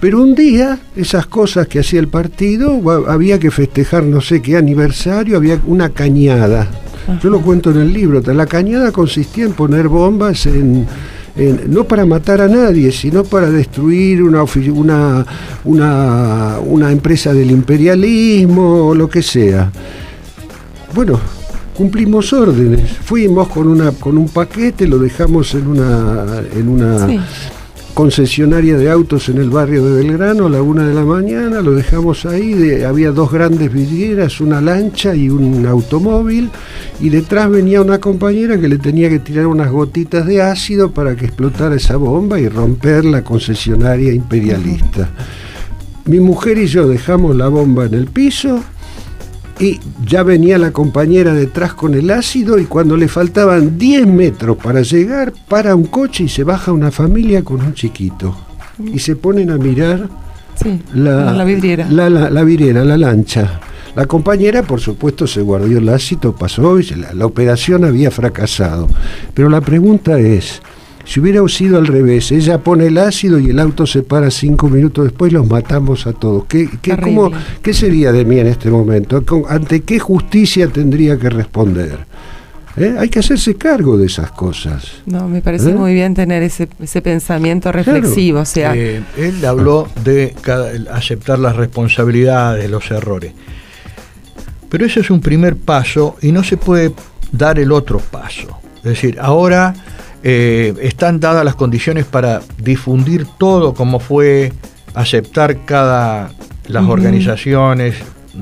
Pero un día, esas cosas que hacía el partido, había que festejar no sé qué aniversario, había una cañada. Yo lo cuento en el libro. La cañada consistía en poner bombas en, no para matar a nadie, sino para destruir una, empresa del imperialismo o lo que sea. Bueno, cumplimos órdenes. Fuimos con un paquete, lo dejamos en una en una. Concesionaria de autos en el barrio de Belgrano a la una de la mañana, lo dejamos ahí, había dos grandes vidrieras, una lancha y un automóvil, y detrás venía una compañera que le tenía que tirar unas gotitas de ácido para que explotara esa bomba y romper la concesionaria imperialista. Mi mujer y yo dejamos la bomba en el piso, y ya venía la compañera detrás con el ácido y cuando le faltaban 10 metros para llegar, para un coche y se baja una familia con un chiquito. Y se ponen a mirar Sí, la, la vidriera. La, la- la vidriera, la lancha. La compañera, por supuesto, se guardó el ácido, pasó y la operación había fracasado. Pero la pregunta es, si hubiera sido al revés, ella pone el ácido y el auto se para cinco minutos después, los matamos a todos. ¿Qué, qué, Terrible. cómo- qué sería de mí en este momento? ¿Con- ¿Ante qué justicia tendría que responder? ¿Eh? Hay que hacerse cargo de esas cosas. No, me parece ¿Eh? muy bien tener ese, ese pensamiento reflexivo. O sea, Eh, él habló de cada- aceptar las responsabilidades, los errores. Pero ese es un primer paso y no se puede dar el otro paso. Es decir, ahora eh, están dadas las condiciones para difundir todo como fue aceptar cada las organizaciones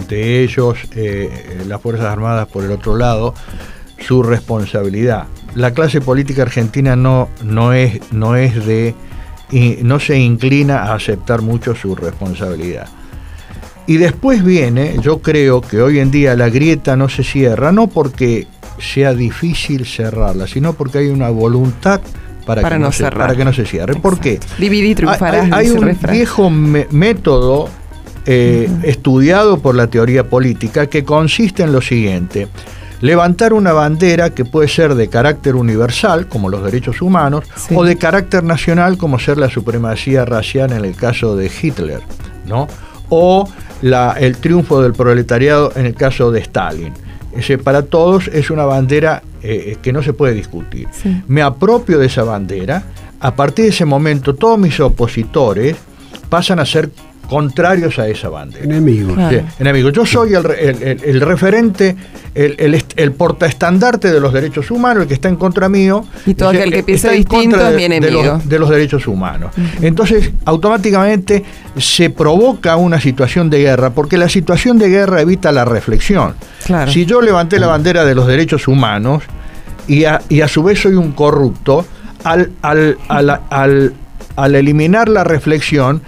de ellos, eh, las Fuerzas Armadas por el otro lado, su responsabilidad. La clase política argentina no, no, es, no es de y no se inclina a aceptar mucho su responsabilidad. Y después viene, yo creo que hoy en día la grieta no se cierra, no porque sea difícil cerrarla, sino porque hay una voluntad para, Para que, no no se, para que no se cierre. ¿Por qué? Y triunfarás, Hay, un refrán. viejo me- método eh, estudiado por la teoría política que consiste en lo siguiente. Levantar una bandera que puede ser de carácter universal, como los derechos humanos, Sí. o de carácter nacional, como ser la supremacía racial en el caso de Hitler, ¿no? O la- el triunfo del proletariado en el caso de Stalin. Ese para todos es una bandera eh, que no se puede discutir. Sí. Me apropio de esa bandera, a partir de ese momento todos mis opositores pasan a ser contrarios a esa bandera. Enemigos. Claro. Sí, enemigo. Yo soy el, el- el- el referente, el, el portaestandarte de los derechos humanos, el que está en contra mío. Y todo aquel que piensa distinto es mi enemigo. De los, de los derechos humanos. Entonces, automáticamente se provoca una situación de guerra, porque la situación de guerra evita la reflexión. Si yo levanté la bandera de los derechos humanos y a, y a su vez soy un corrupto, al, al, al, al eliminar la reflexión,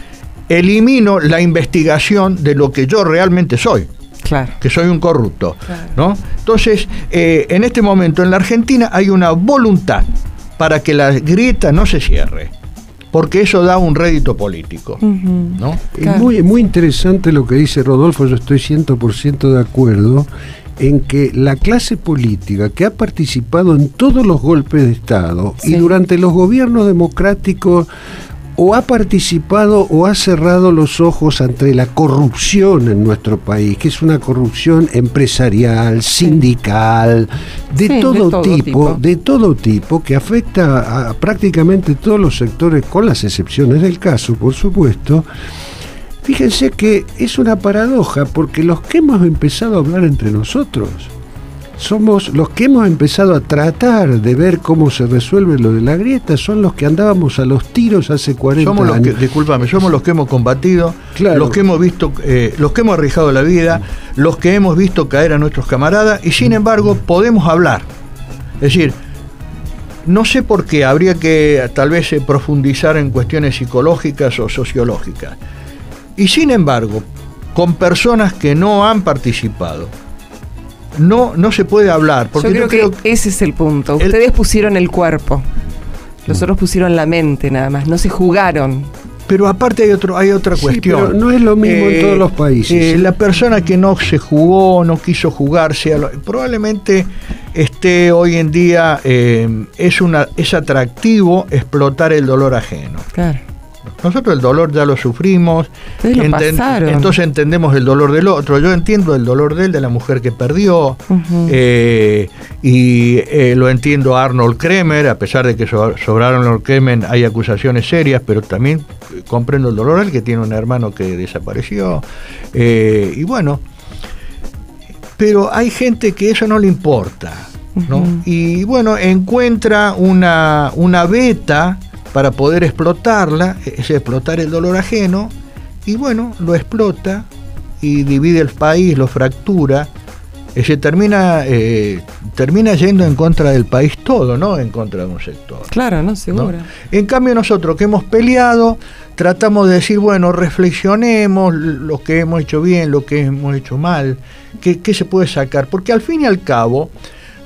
elimino la investigación de lo que yo realmente soy. Claro. que soy un corrupto. ¿no? Entonces, eh, en este momento en la Argentina hay una voluntad para que la grieta no se cierre, porque eso da un rédito político. ¿no? Es muy, muy interesante lo que dice Rodolfo, yo estoy 100% de acuerdo en que la clase política que ha participado en todos los golpes de Estado y durante los gobiernos democráticos o ha participado o ha cerrado los ojos ante la corrupción en nuestro país, que es una corrupción empresarial, sindical, de, todo, tipo, de todo tipo, que afecta a prácticamente todos los sectores, con las excepciones del caso, por supuesto. Fíjense que es una paradoja, porque los que hemos empezado a hablar entre nosotros, somos los que hemos empezado a tratar de ver cómo se resuelve lo de la grieta, son los que andábamos a los tiros hace 40 somos los años. Que, discúlpame, somos los que hemos combatido, los que hemos visto, eh, los que hemos arriesgado la vida, los que hemos visto caer a nuestros camaradas y sin embargo podemos hablar. Es decir, no sé por qué habría que tal vez eh, profundizar en cuestiones psicológicas o sociológicas. Y sin embargo, con personas que no han participado, no, no se puede hablar. Porque Yo creo, que, ese es el punto. Ustedes pusieron el cuerpo, los otros pusieron la mente nada más, no se jugaron. Pero aparte hay otro, hay otra cuestión. no es lo mismo en todos los eh, países. Eh, la persona que no se jugó, no quiso jugarse, probablemente esté hoy en día eh, es una es atractivo explotar el dolor ajeno. Claro. Nosotros el dolor ya lo sufrimos, entonces entendemos el dolor del otro. Yo entiendo el dolor de él, de la mujer que perdió, eh, y eh, lo entiendo a Arnold Kremer, a pesar de que sobre Arnold Kremer hay acusaciones serias, pero también comprendo el dolor del que tiene un hermano que desapareció. Eh, y bueno, pero hay gente que eso no le importa. ¿no? Y bueno, encuentra una, una beta para poder explotarla, es explotar el dolor ajeno, y bueno, lo explota y divide el país, lo fractura, se termina, eh, termina yendo en contra del país todo, ¿no? En contra de un sector. Claro, ¿no? Seguro. En cambio nosotros que hemos peleado, tratamos de decir, bueno, reflexionemos lo que hemos hecho bien, lo que hemos hecho mal, qué, qué se puede sacar, porque al fin y al cabo,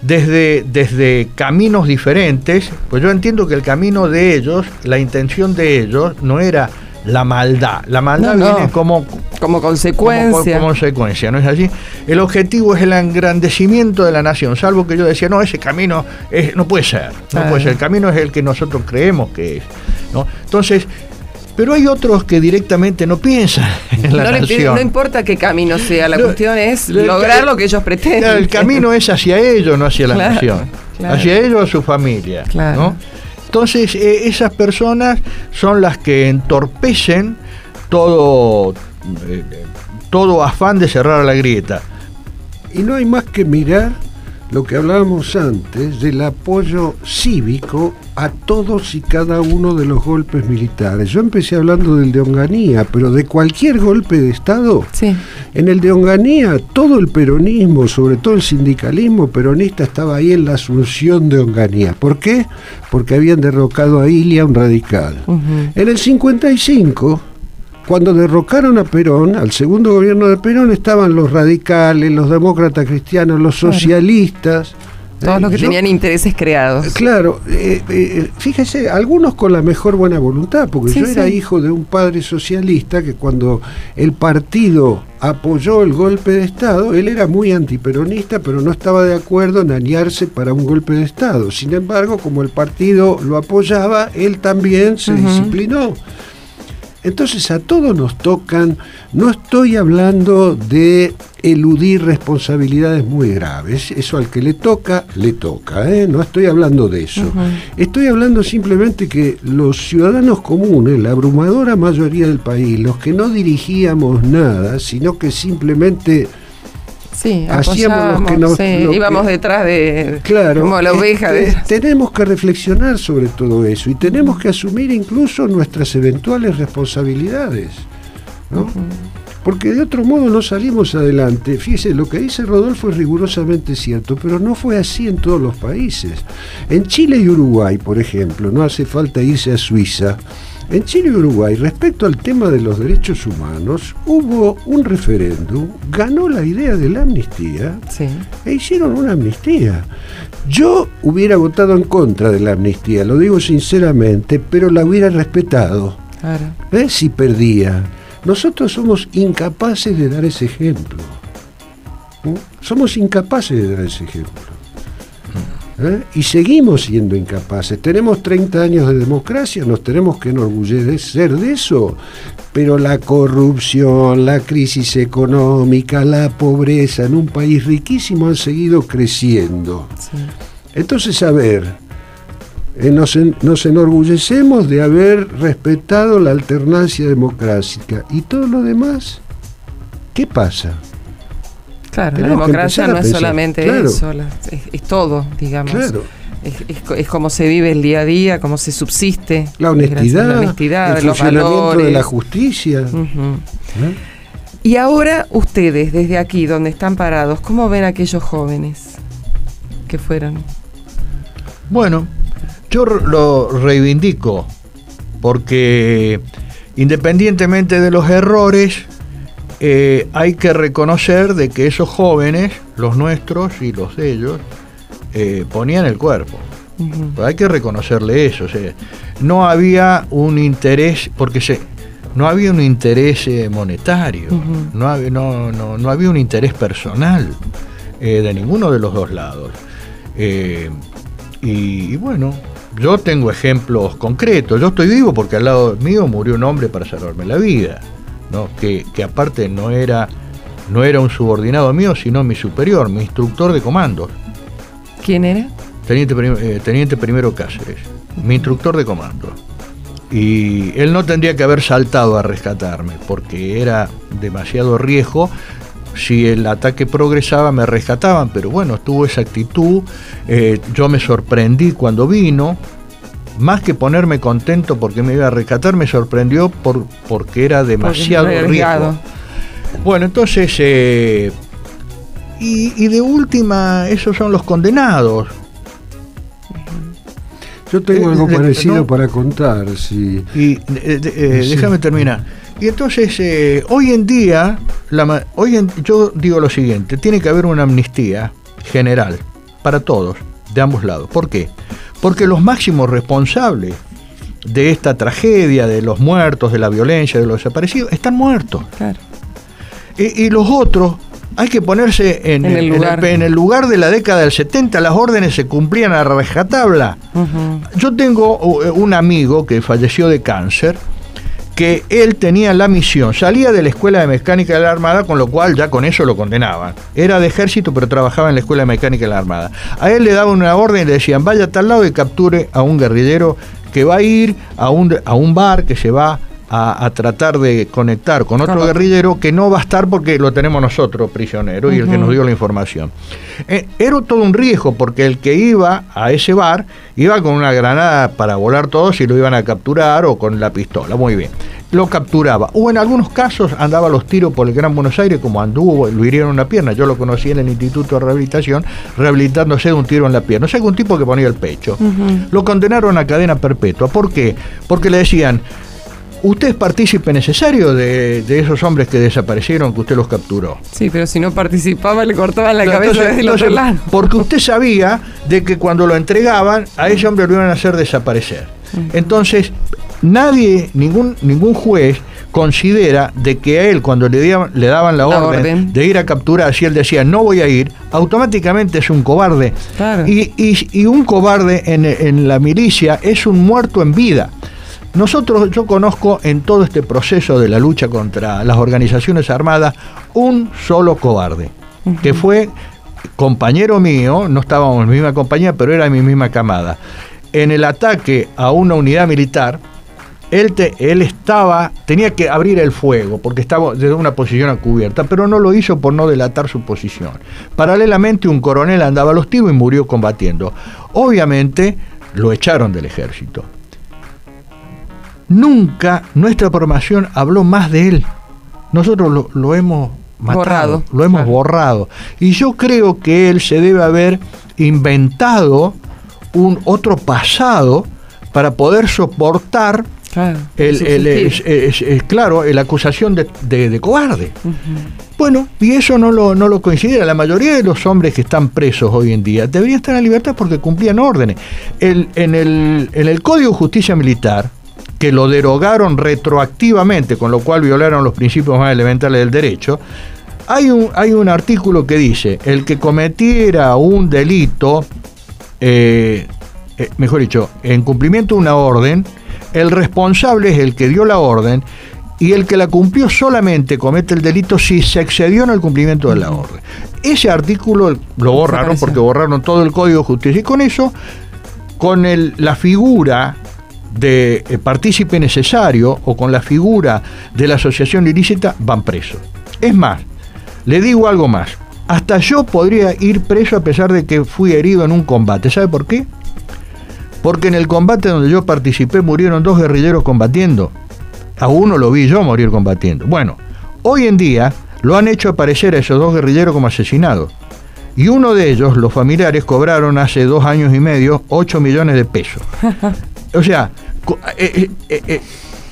desde, desde caminos diferentes, pues yo entiendo que el camino de ellos, la intención de ellos no era la maldad. La maldad viene como, como consecuencia. Como, consecuencia, ¿no es así? El objetivo es el engrandecimiento de la nación, salvo que yo decía, no, ese camino es, no puede ser, no puede ser, el camino es el que nosotros creemos que es. ¿no? Entonces, pero hay otros que directamente no piensan en la no, nación. No importa qué camino sea, la cuestión es lograr lo que ellos pretenden. El camino es hacia ellos, no hacia la nación. Hacia ellos, a su familia. Entonces, eh, esas personas son las que entorpecen todo, eh, todo afán de cerrar la grieta. Y no hay más que mirar lo que hablábamos antes del apoyo cívico a todos y cada uno de los golpes militares. Yo empecé hablando del de Onganía, pero de cualquier golpe de Estado. Sí. En el de Onganía, todo el peronismo, sobre todo el sindicalismo peronista, estaba ahí en la asunción de Onganía. ¿Por qué? Porque habían derrocado a Ilia, un radical. En el 55 cuando derrocaron a Perón, al segundo gobierno de Perón, estaban los radicales, los demócratas cristianos, los socialistas. Todos los que tenían intereses creados. Claro, eh, eh, fíjese, algunos con la mejor buena voluntad, porque yo era hijo de un padre socialista que cuando el partido apoyó el golpe de Estado, él era muy antiperonista, pero no estaba de acuerdo en aliarse para un golpe de Estado. Sin embargo, como el partido lo apoyaba, él también se disciplinó. Entonces a todos nos tocan, no estoy hablando de eludir responsabilidades muy graves, eso al que le toca, le toca, ¿eh? no estoy hablando de eso. Estoy hablando simplemente que los ciudadanos comunes, la abrumadora mayoría del país, los que no dirigíamos nada, sino que simplemente Sí, hacíamos lo que nos, sí, lo que- íbamos detrás de Claro, como la oveja. este, de- tenemos que reflexionar sobre todo eso y tenemos que asumir incluso nuestras eventuales responsabilidades, ¿no? Porque de otro modo no salimos adelante. Fíjese, lo que dice Rodolfo es rigurosamente cierto, pero no fue así en todos los países. En Chile y Uruguay, por ejemplo, no hace falta irse a Suiza. En Chile y Uruguay, respecto al tema de los derechos humanos, hubo un referéndum, ganó la idea de la amnistía, Sí. e hicieron una amnistía. Yo hubiera votado en contra de la amnistía, lo digo sinceramente, pero la hubiera respetado. Claro. ¿eh? Si perdía. Nosotros somos incapaces de dar ese ejemplo. ¿eh? Somos incapaces de dar ese ejemplo. ¿Eh? Y seguimos siendo incapaces. Tenemos 30 años de democracia, nos tenemos que enorgullecer de eso. Pero la corrupción, la crisis económica, la pobreza en un país riquísimo han seguido creciendo. Sí. Entonces, a ver, eh, nos, en- nos enorgullecemos de haber respetado la alternancia democrática. ¿Y todo lo demás? ¿Qué pasa? Claro, la Tenemos democracia no es pensar, solamente claro. eso, la- es, es todo, digamos. Claro. Es, es co- es cómo se vive el día a día, cómo se subsiste. La honestidad, la honestidad, el los funcionamiento de la justicia. ¿eh? Y ahora ustedes, desde aquí, donde están parados, ¿cómo ven a aquellos jóvenes que fueron? Bueno, yo lo reivindico porque independientemente de los errores, eh, hay que reconocer de que esos jóvenes, los nuestros y los de ellos, eh, ponían el cuerpo. Pues hay que reconocerle eso. o sea, no había un interés, porque se, no había un interés eh, monetario, no, hab- no, no, no había un interés personal eh, de ninguno de los dos lados. Eh, y, y bueno, yo tengo ejemplos concretos. Yo estoy vivo porque al lado mío murió un hombre para salvarme la vida, ¿no? que, que aparte no era, no era un subordinado mío, sino mi superior, mi instructor de comandos. ¿Quién era? Teniente, eh, Teniente Primero Cáceres, mi instructor de comando. Y él no tendría que haber saltado a rescatarme, porque era demasiado riesgo. Si el ataque progresaba, me rescataban, pero bueno, tuvo esa actitud. Eh, yo me sorprendí cuando vino. Más que ponerme contento porque me iba a rescatar, me sorprendió por, porque era demasiado Porque riesgo. Bueno, entonces, eh, y, y de última, esos son los condenados. Yo tengo Eh, algo de- parecido no. para contar. Si, Y eh, de- eh, Sí. déjame terminar. Y entonces, eh, hoy en día, la ma- hoy en- yo digo lo siguiente, tiene que haber una amnistía general para todos, de ambos lados. ¿Por qué? Porque los máximos responsables de esta tragedia, de los muertos, de la violencia, de los desaparecidos, están muertos. Claro. Y, y los otros, hay que ponerse en, En el en lugar. en el lugar de la década del 70, las órdenes se cumplían a rajatabla. Yo tengo uh, un amigo que falleció de cáncer, que él tenía la misión, salía de la Escuela de Mecánica de la Armada, con lo cual ya con eso lo condenaban. Era de ejército, pero trabajaba en la Escuela de Mecánica de la Armada. A él le daban una orden y le decían, vaya a tal lado y capture a un guerrillero que va a ir a un, a un bar que se va a, a tratar de conectar con otro guerrillero que no va a estar porque lo tenemos nosotros prisionero y el que nos dio la información. Eh, era todo un riesgo porque el que iba a ese bar iba con una granada para volar todos y lo iban a capturar o con la pistola, muy bien. Lo capturaba. O en algunos casos andaba los tiros por el Gran Buenos Aires, como anduvo, lo hirieron una pierna. Yo lo conocí en el Instituto de Rehabilitación, rehabilitándose de un tiro en la pierna. O sea, un tipo que ponía el pecho. Lo condenaron a cadena perpetua. ¿Por qué? Porque le decían, usted es partícipe necesario de, de esos hombres que desaparecieron, que usted los capturó. Sí, pero si no participaba le cortaban la cabeza Entonces- desde el otro entonces, lado. Porque usted sabía de que cuando lo entregaban, a ese hombre lo iban a hacer desaparecer. Entonces, nadie, ningún, ningún juez considera de que a él cuando le, daban- le daban la, La orden, orden. de ir a capturar, si él decía no voy a ir, automáticamente es un cobarde. Claro. Y, y- y un cobarde en, en la milicia es un muerto en vida. Nosotros, yo conozco en todo este proceso de la lucha contra las organizaciones armadas un solo cobarde, que fue compañero mío, no estábamos en la misma compañía, pero era de mi misma camada. En el ataque a una unidad militar, él, te- él estaba, tenía que abrir el fuego porque estaba desde una posición a cubierta, pero no lo hizo por no delatar su posición. Paralelamente, un coronel andaba a los tiros y murió combatiendo. Obviamente, lo echaron del ejército. Nunca nuestra programación habló más de él. Nosotros lo, lo hemos matado, Borrado, lo hemos claro. borrado. Y yo creo que él se debe haber inventado un otro pasado para poder soportar Claro. el, el- claro, la acusación de, de- de cobarde. Bueno, y eso no lo, no lo considera. La mayoría de los hombres que están presos hoy en día deberían estar en libertad porque cumplían órdenes. El- en, el, en el Código de Justicia Militar, que lo derogaron retroactivamente, con lo cual violaron los principios más elementales del derecho, hay un, hay un artículo que dice, el que cometiera un delito, eh, eh, mejor dicho, en cumplimiento de una orden, el responsable es el que dio la orden y el que la cumplió solamente comete el delito si se excedió en el cumplimiento de la orden. Ese artículo lo borraron porque borraron todo el Código de Justicia y con eso, con el- la figura de eh, partícipe necesario o con la figura de la asociación ilícita van presos. Es más, le digo algo más. Hasta yo podría ir preso a pesar de que fui herido en un combate. ¿Sabe por qué? Porque en el combate donde yo participé murieron dos guerrilleros combatiendo. A uno lo vi yo morir combatiendo. Bueno, hoy en día lo han hecho aparecer a esos dos guerrilleros como asesinados. Y uno de ellos, los familiares, cobraron hace dos años y medio 8 millones de pesos. O sea, eh, eh, eh,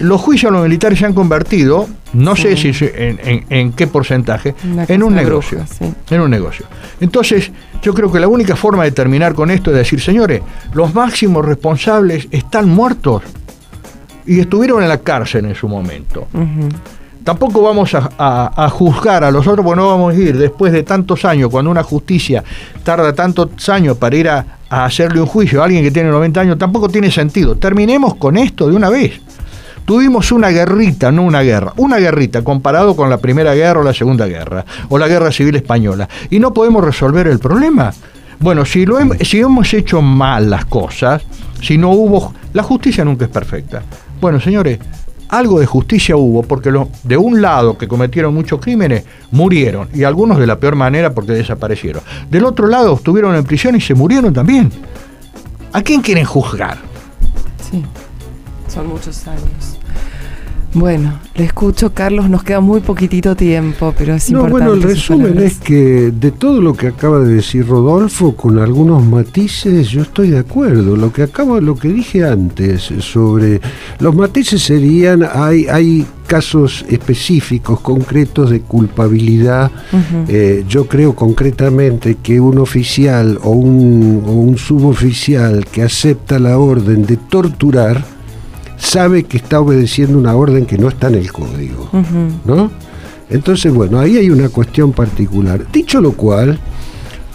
los juicios a los militares se han convertido, no sé si en, en- en qué porcentaje, Una en un negocio. bruja, sí. En un negocio. Entonces, yo creo que la única forma de terminar con esto es decir, señores, los máximos responsables están muertos y estuvieron en la cárcel en su momento. Tampoco vamos a, a- a juzgar a los otros, porque no vamos a ir después de tantos años, cuando una justicia tarda tantos años para ir a, a hacerle un juicio a alguien que tiene 90 años, tampoco tiene sentido. Terminemos con esto de una vez. Tuvimos una guerrita, no una guerra, una guerrita comparado con la Primera Guerra o la Segunda Guerra, o la Guerra Civil Española, y no podemos resolver el problema. Bueno, si, lo hemos hecho mal las cosas, si no hubo... La justicia nunca es perfecta. Bueno, señores, algo de justicia hubo, porque lo- de un lado que cometieron muchos crímenes, murieron, y algunos de la peor manera porque desaparecieron. Del otro lado estuvieron en prisión y se murieron también. ¿A quién quieren juzgar? Sí, son muchos años. Bueno, le escucho, Carlos, nos queda muy poquitito tiempo, pero es No, importante. bueno, el resumen palabras. es que de todo lo que acaba de decir Rodolfo, con algunos matices, yo estoy de acuerdo. Lo que acabo, lo que dije antes sobre los matices serían hay hay casos específicos, concretos de culpabilidad. Eh, yo creo concretamente que un oficial o un, o un suboficial que acepta la orden de torturar sabe que está obedeciendo una orden que no está en el código. ¿no? Entonces, bueno, ahí hay una cuestión particular. Dicho lo cual,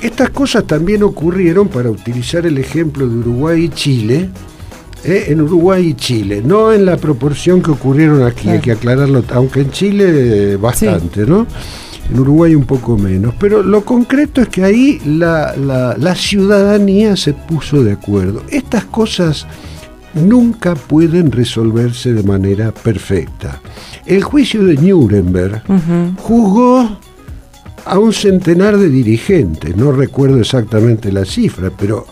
estas cosas también ocurrieron, para utilizar el ejemplo de Uruguay y Chile, ¿eh? en Uruguay y Chile, no en la proporción que ocurrieron aquí, hay que aclararlo, aunque en Chile eh, bastante, ¿no? En Uruguay un poco menos. Pero lo concreto es que ahí la, la- la ciudadanía se puso de acuerdo. Estas cosas nunca pueden resolverse de manera perfecta. El juicio de Nuremberg Ujú. juzgó a un centenar de dirigentes, no recuerdo exactamente la cifra, pero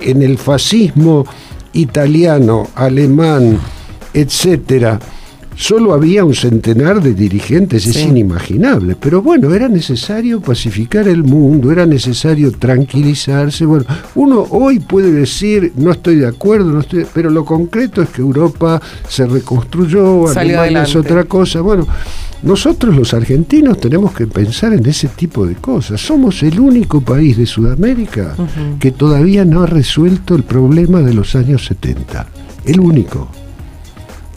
en el fascismo italiano, alemán, etcétera, solo había un centenar de dirigentes, es Sí. inimaginable. Pero bueno, era necesario pacificar el mundo, era necesario tranquilizarse. Bueno, uno hoy puede decir, no estoy de acuerdo, no estoy, pero lo concreto es que Europa se reconstruyó, Alemania es otra cosa. Bueno, nosotros los argentinos tenemos que pensar en ese tipo de cosas. Somos el único país de Sudamérica que todavía no ha resuelto el problema de los años 70. El único.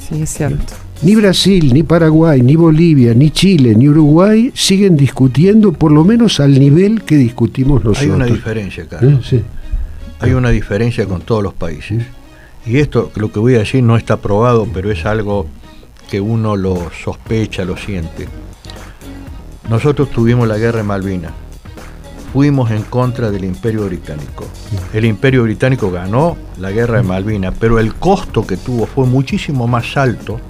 Sí, es cierto. Ni Brasil, ni Paraguay, ni Bolivia, ni Chile, ni Uruguay siguen discutiendo por lo menos al nivel que discutimos nosotros. Hay una diferencia, ¿Eh? Carlos. Sí. Hay una diferencia con todos los países. Y esto, lo que voy a decir, no está probado, pero es algo que uno lo sospecha, lo siente. Nosotros tuvimos la guerra en Malvinas. fuimos en contra del imperio británico. El imperio británico ganó la guerra de Malvinas, pero el costo que tuvo fue muchísimo más alto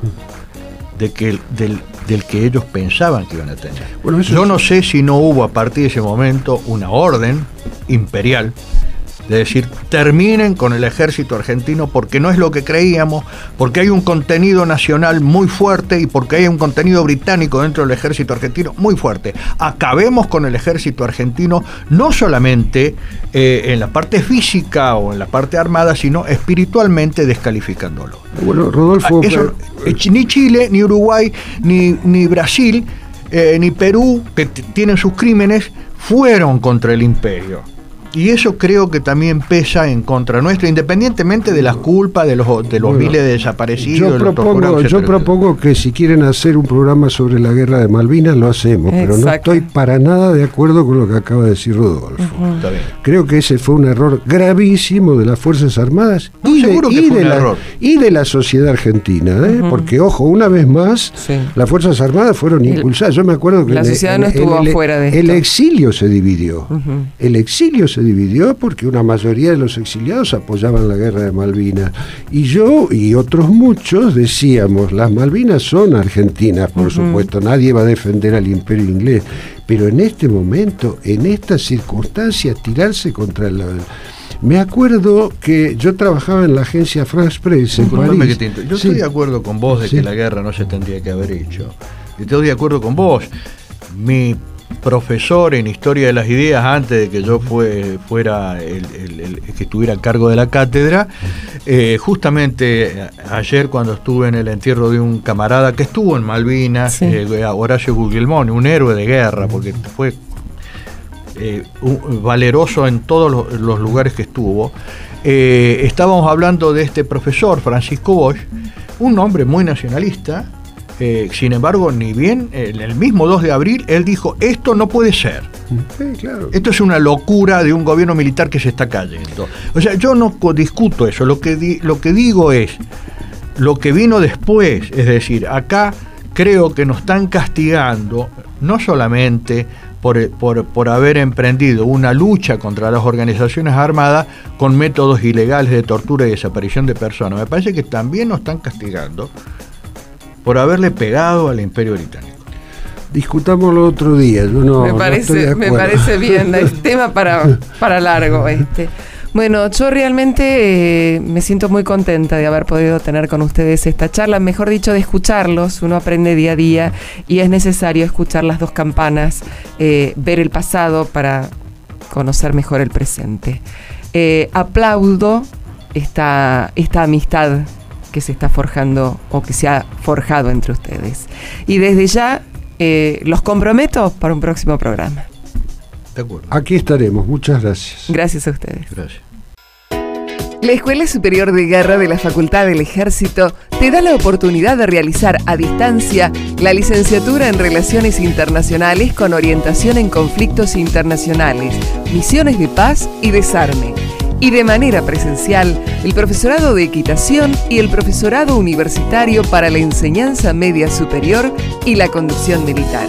de que del, del que ellos pensaban que iban a tener. Bueno, Yo no sé si no hubo a partir de ese momento una orden imperial de decir terminen con el ejército argentino porque no es lo que creíamos, porque hay un contenido nacional muy fuerte y porque hay un contenido británico dentro del ejército argentino muy fuerte. Acabemos con el ejército argentino no solamente eh, en la parte física o en la parte armada, sino espiritualmente descalificándolo. Bueno, Rodolfo, Ah, eso, eh, ni Chile, ni Uruguay, ni, ni Brasil, eh, ni Perú, que tienen sus crímenes, fueron contra el imperio. Y eso creo que también pesa en contra nuestra, independientemente de las culpas de los, de los Bueno, miles de desaparecidos. yo de propongo, yo propongo que si quieren hacer un programa sobre la guerra de Malvinas, lo hacemos, pero no estoy para nada de acuerdo con lo que acaba de decir Rodolfo. etcétera. Está bien. Creo que ese fue un error gravísimo de las Fuerzas Armadas No, y, de, y la, y de la sociedad argentina, ¿eh? porque ojo, una vez más, Sí. las Fuerzas Armadas fueron El- impulsadas. Yo me acuerdo que la en- sociedad en- no estuvo en el, afuera de el esto. exilio se dividió. El exilio se dividió porque una mayoría de los exiliados apoyaban la guerra de Malvinas. Y yo y otros muchos decíamos, las Malvinas son argentinas, por supuesto, nadie va a defender al imperio inglés. Pero en este momento, en estas circunstancias, tirarse contra la... Me acuerdo que yo trabajaba en la agencia France Press en Disculpame París. que te inter- Yo Sí. estoy de acuerdo con vos de Sí. que la guerra no se tendría que haber hecho. Estoy de acuerdo con vos. Mi profesor en Historia de las Ideas, antes de que yo fue, fuera el, el- el que estuviera a cargo de la cátedra, eh, justamente ayer cuando estuve en el entierro de un camarada que estuvo en Malvinas, Sí. eh, Horacio Guglielmone, un héroe de guerra, porque fue eh, un- valeroso en todos los, los lugares que estuvo. Eh, estábamos hablando de este profesor, Francisco Bosch, un hombre muy nacionalista. Eh, sin embargo, ni bien en el mismo 2 de abril, él dijo, esto no puede ser. Sí, claro. Esto es una locura de un gobierno militar que se está cayendo. O sea, yo no discuto eso. Lo que, di- lo que digo es lo que vino después. Es decir, acá creo que nos están castigando no solamente por, por, por haber emprendido una lucha contra las organizaciones armadas con métodos ilegales de tortura y desaparición de personas. Me parece que también nos están castigando por haberle pegado al imperio británico. Discutámoslo otro día. Yo no, me, no parece, estoy de me parece bien, es tema para, para largo este. Bueno, yo realmente eh, me siento muy contenta de haber podido tener con ustedes esta charla, mejor dicho, de escucharlos. Uno aprende día a día y es necesario escuchar las dos campanas, eh, ver el pasado para conocer mejor el presente. Eh, aplaudo esta, esta amistad que se está forjando o que se ha forjado entre ustedes. Y desde ya eh, los comprometo para un próximo programa. ¿De acuerdo? Aquí estaremos. Muchas gracias. Gracias a ustedes. Gracias. La Escuela Superior de Guerra de la Facultad del Ejército te da la oportunidad de realizar a distancia la licenciatura en Relaciones Internacionales con orientación en conflictos internacionales, misiones de paz y desarme. Y de manera presencial, el profesorado de equitación y el profesorado universitario para la enseñanza media superior y la conducción militar.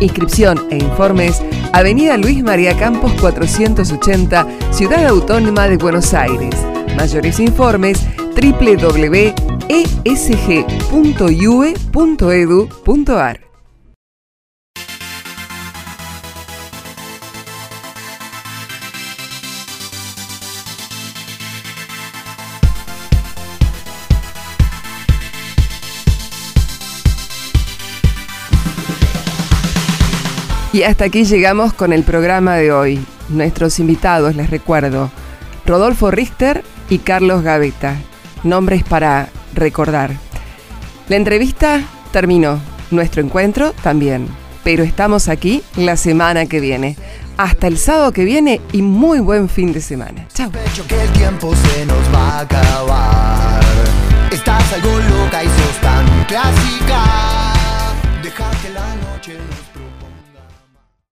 Inscripción e informes, Avenida Luis María Campos 480, Ciudad Autónoma de Buenos Aires. Mayores informes www.esg.iue.edu.ar. Y hasta aquí llegamos con el programa de hoy. Nuestros invitados, les recuerdo, Rodolfo Richter y Carlos Gaveta. Nombres para recordar. La entrevista terminó, nuestro encuentro también, pero estamos aquí la semana que viene. Hasta el sábado que viene y muy buen fin de semana. Chao. Estás loca y clásica.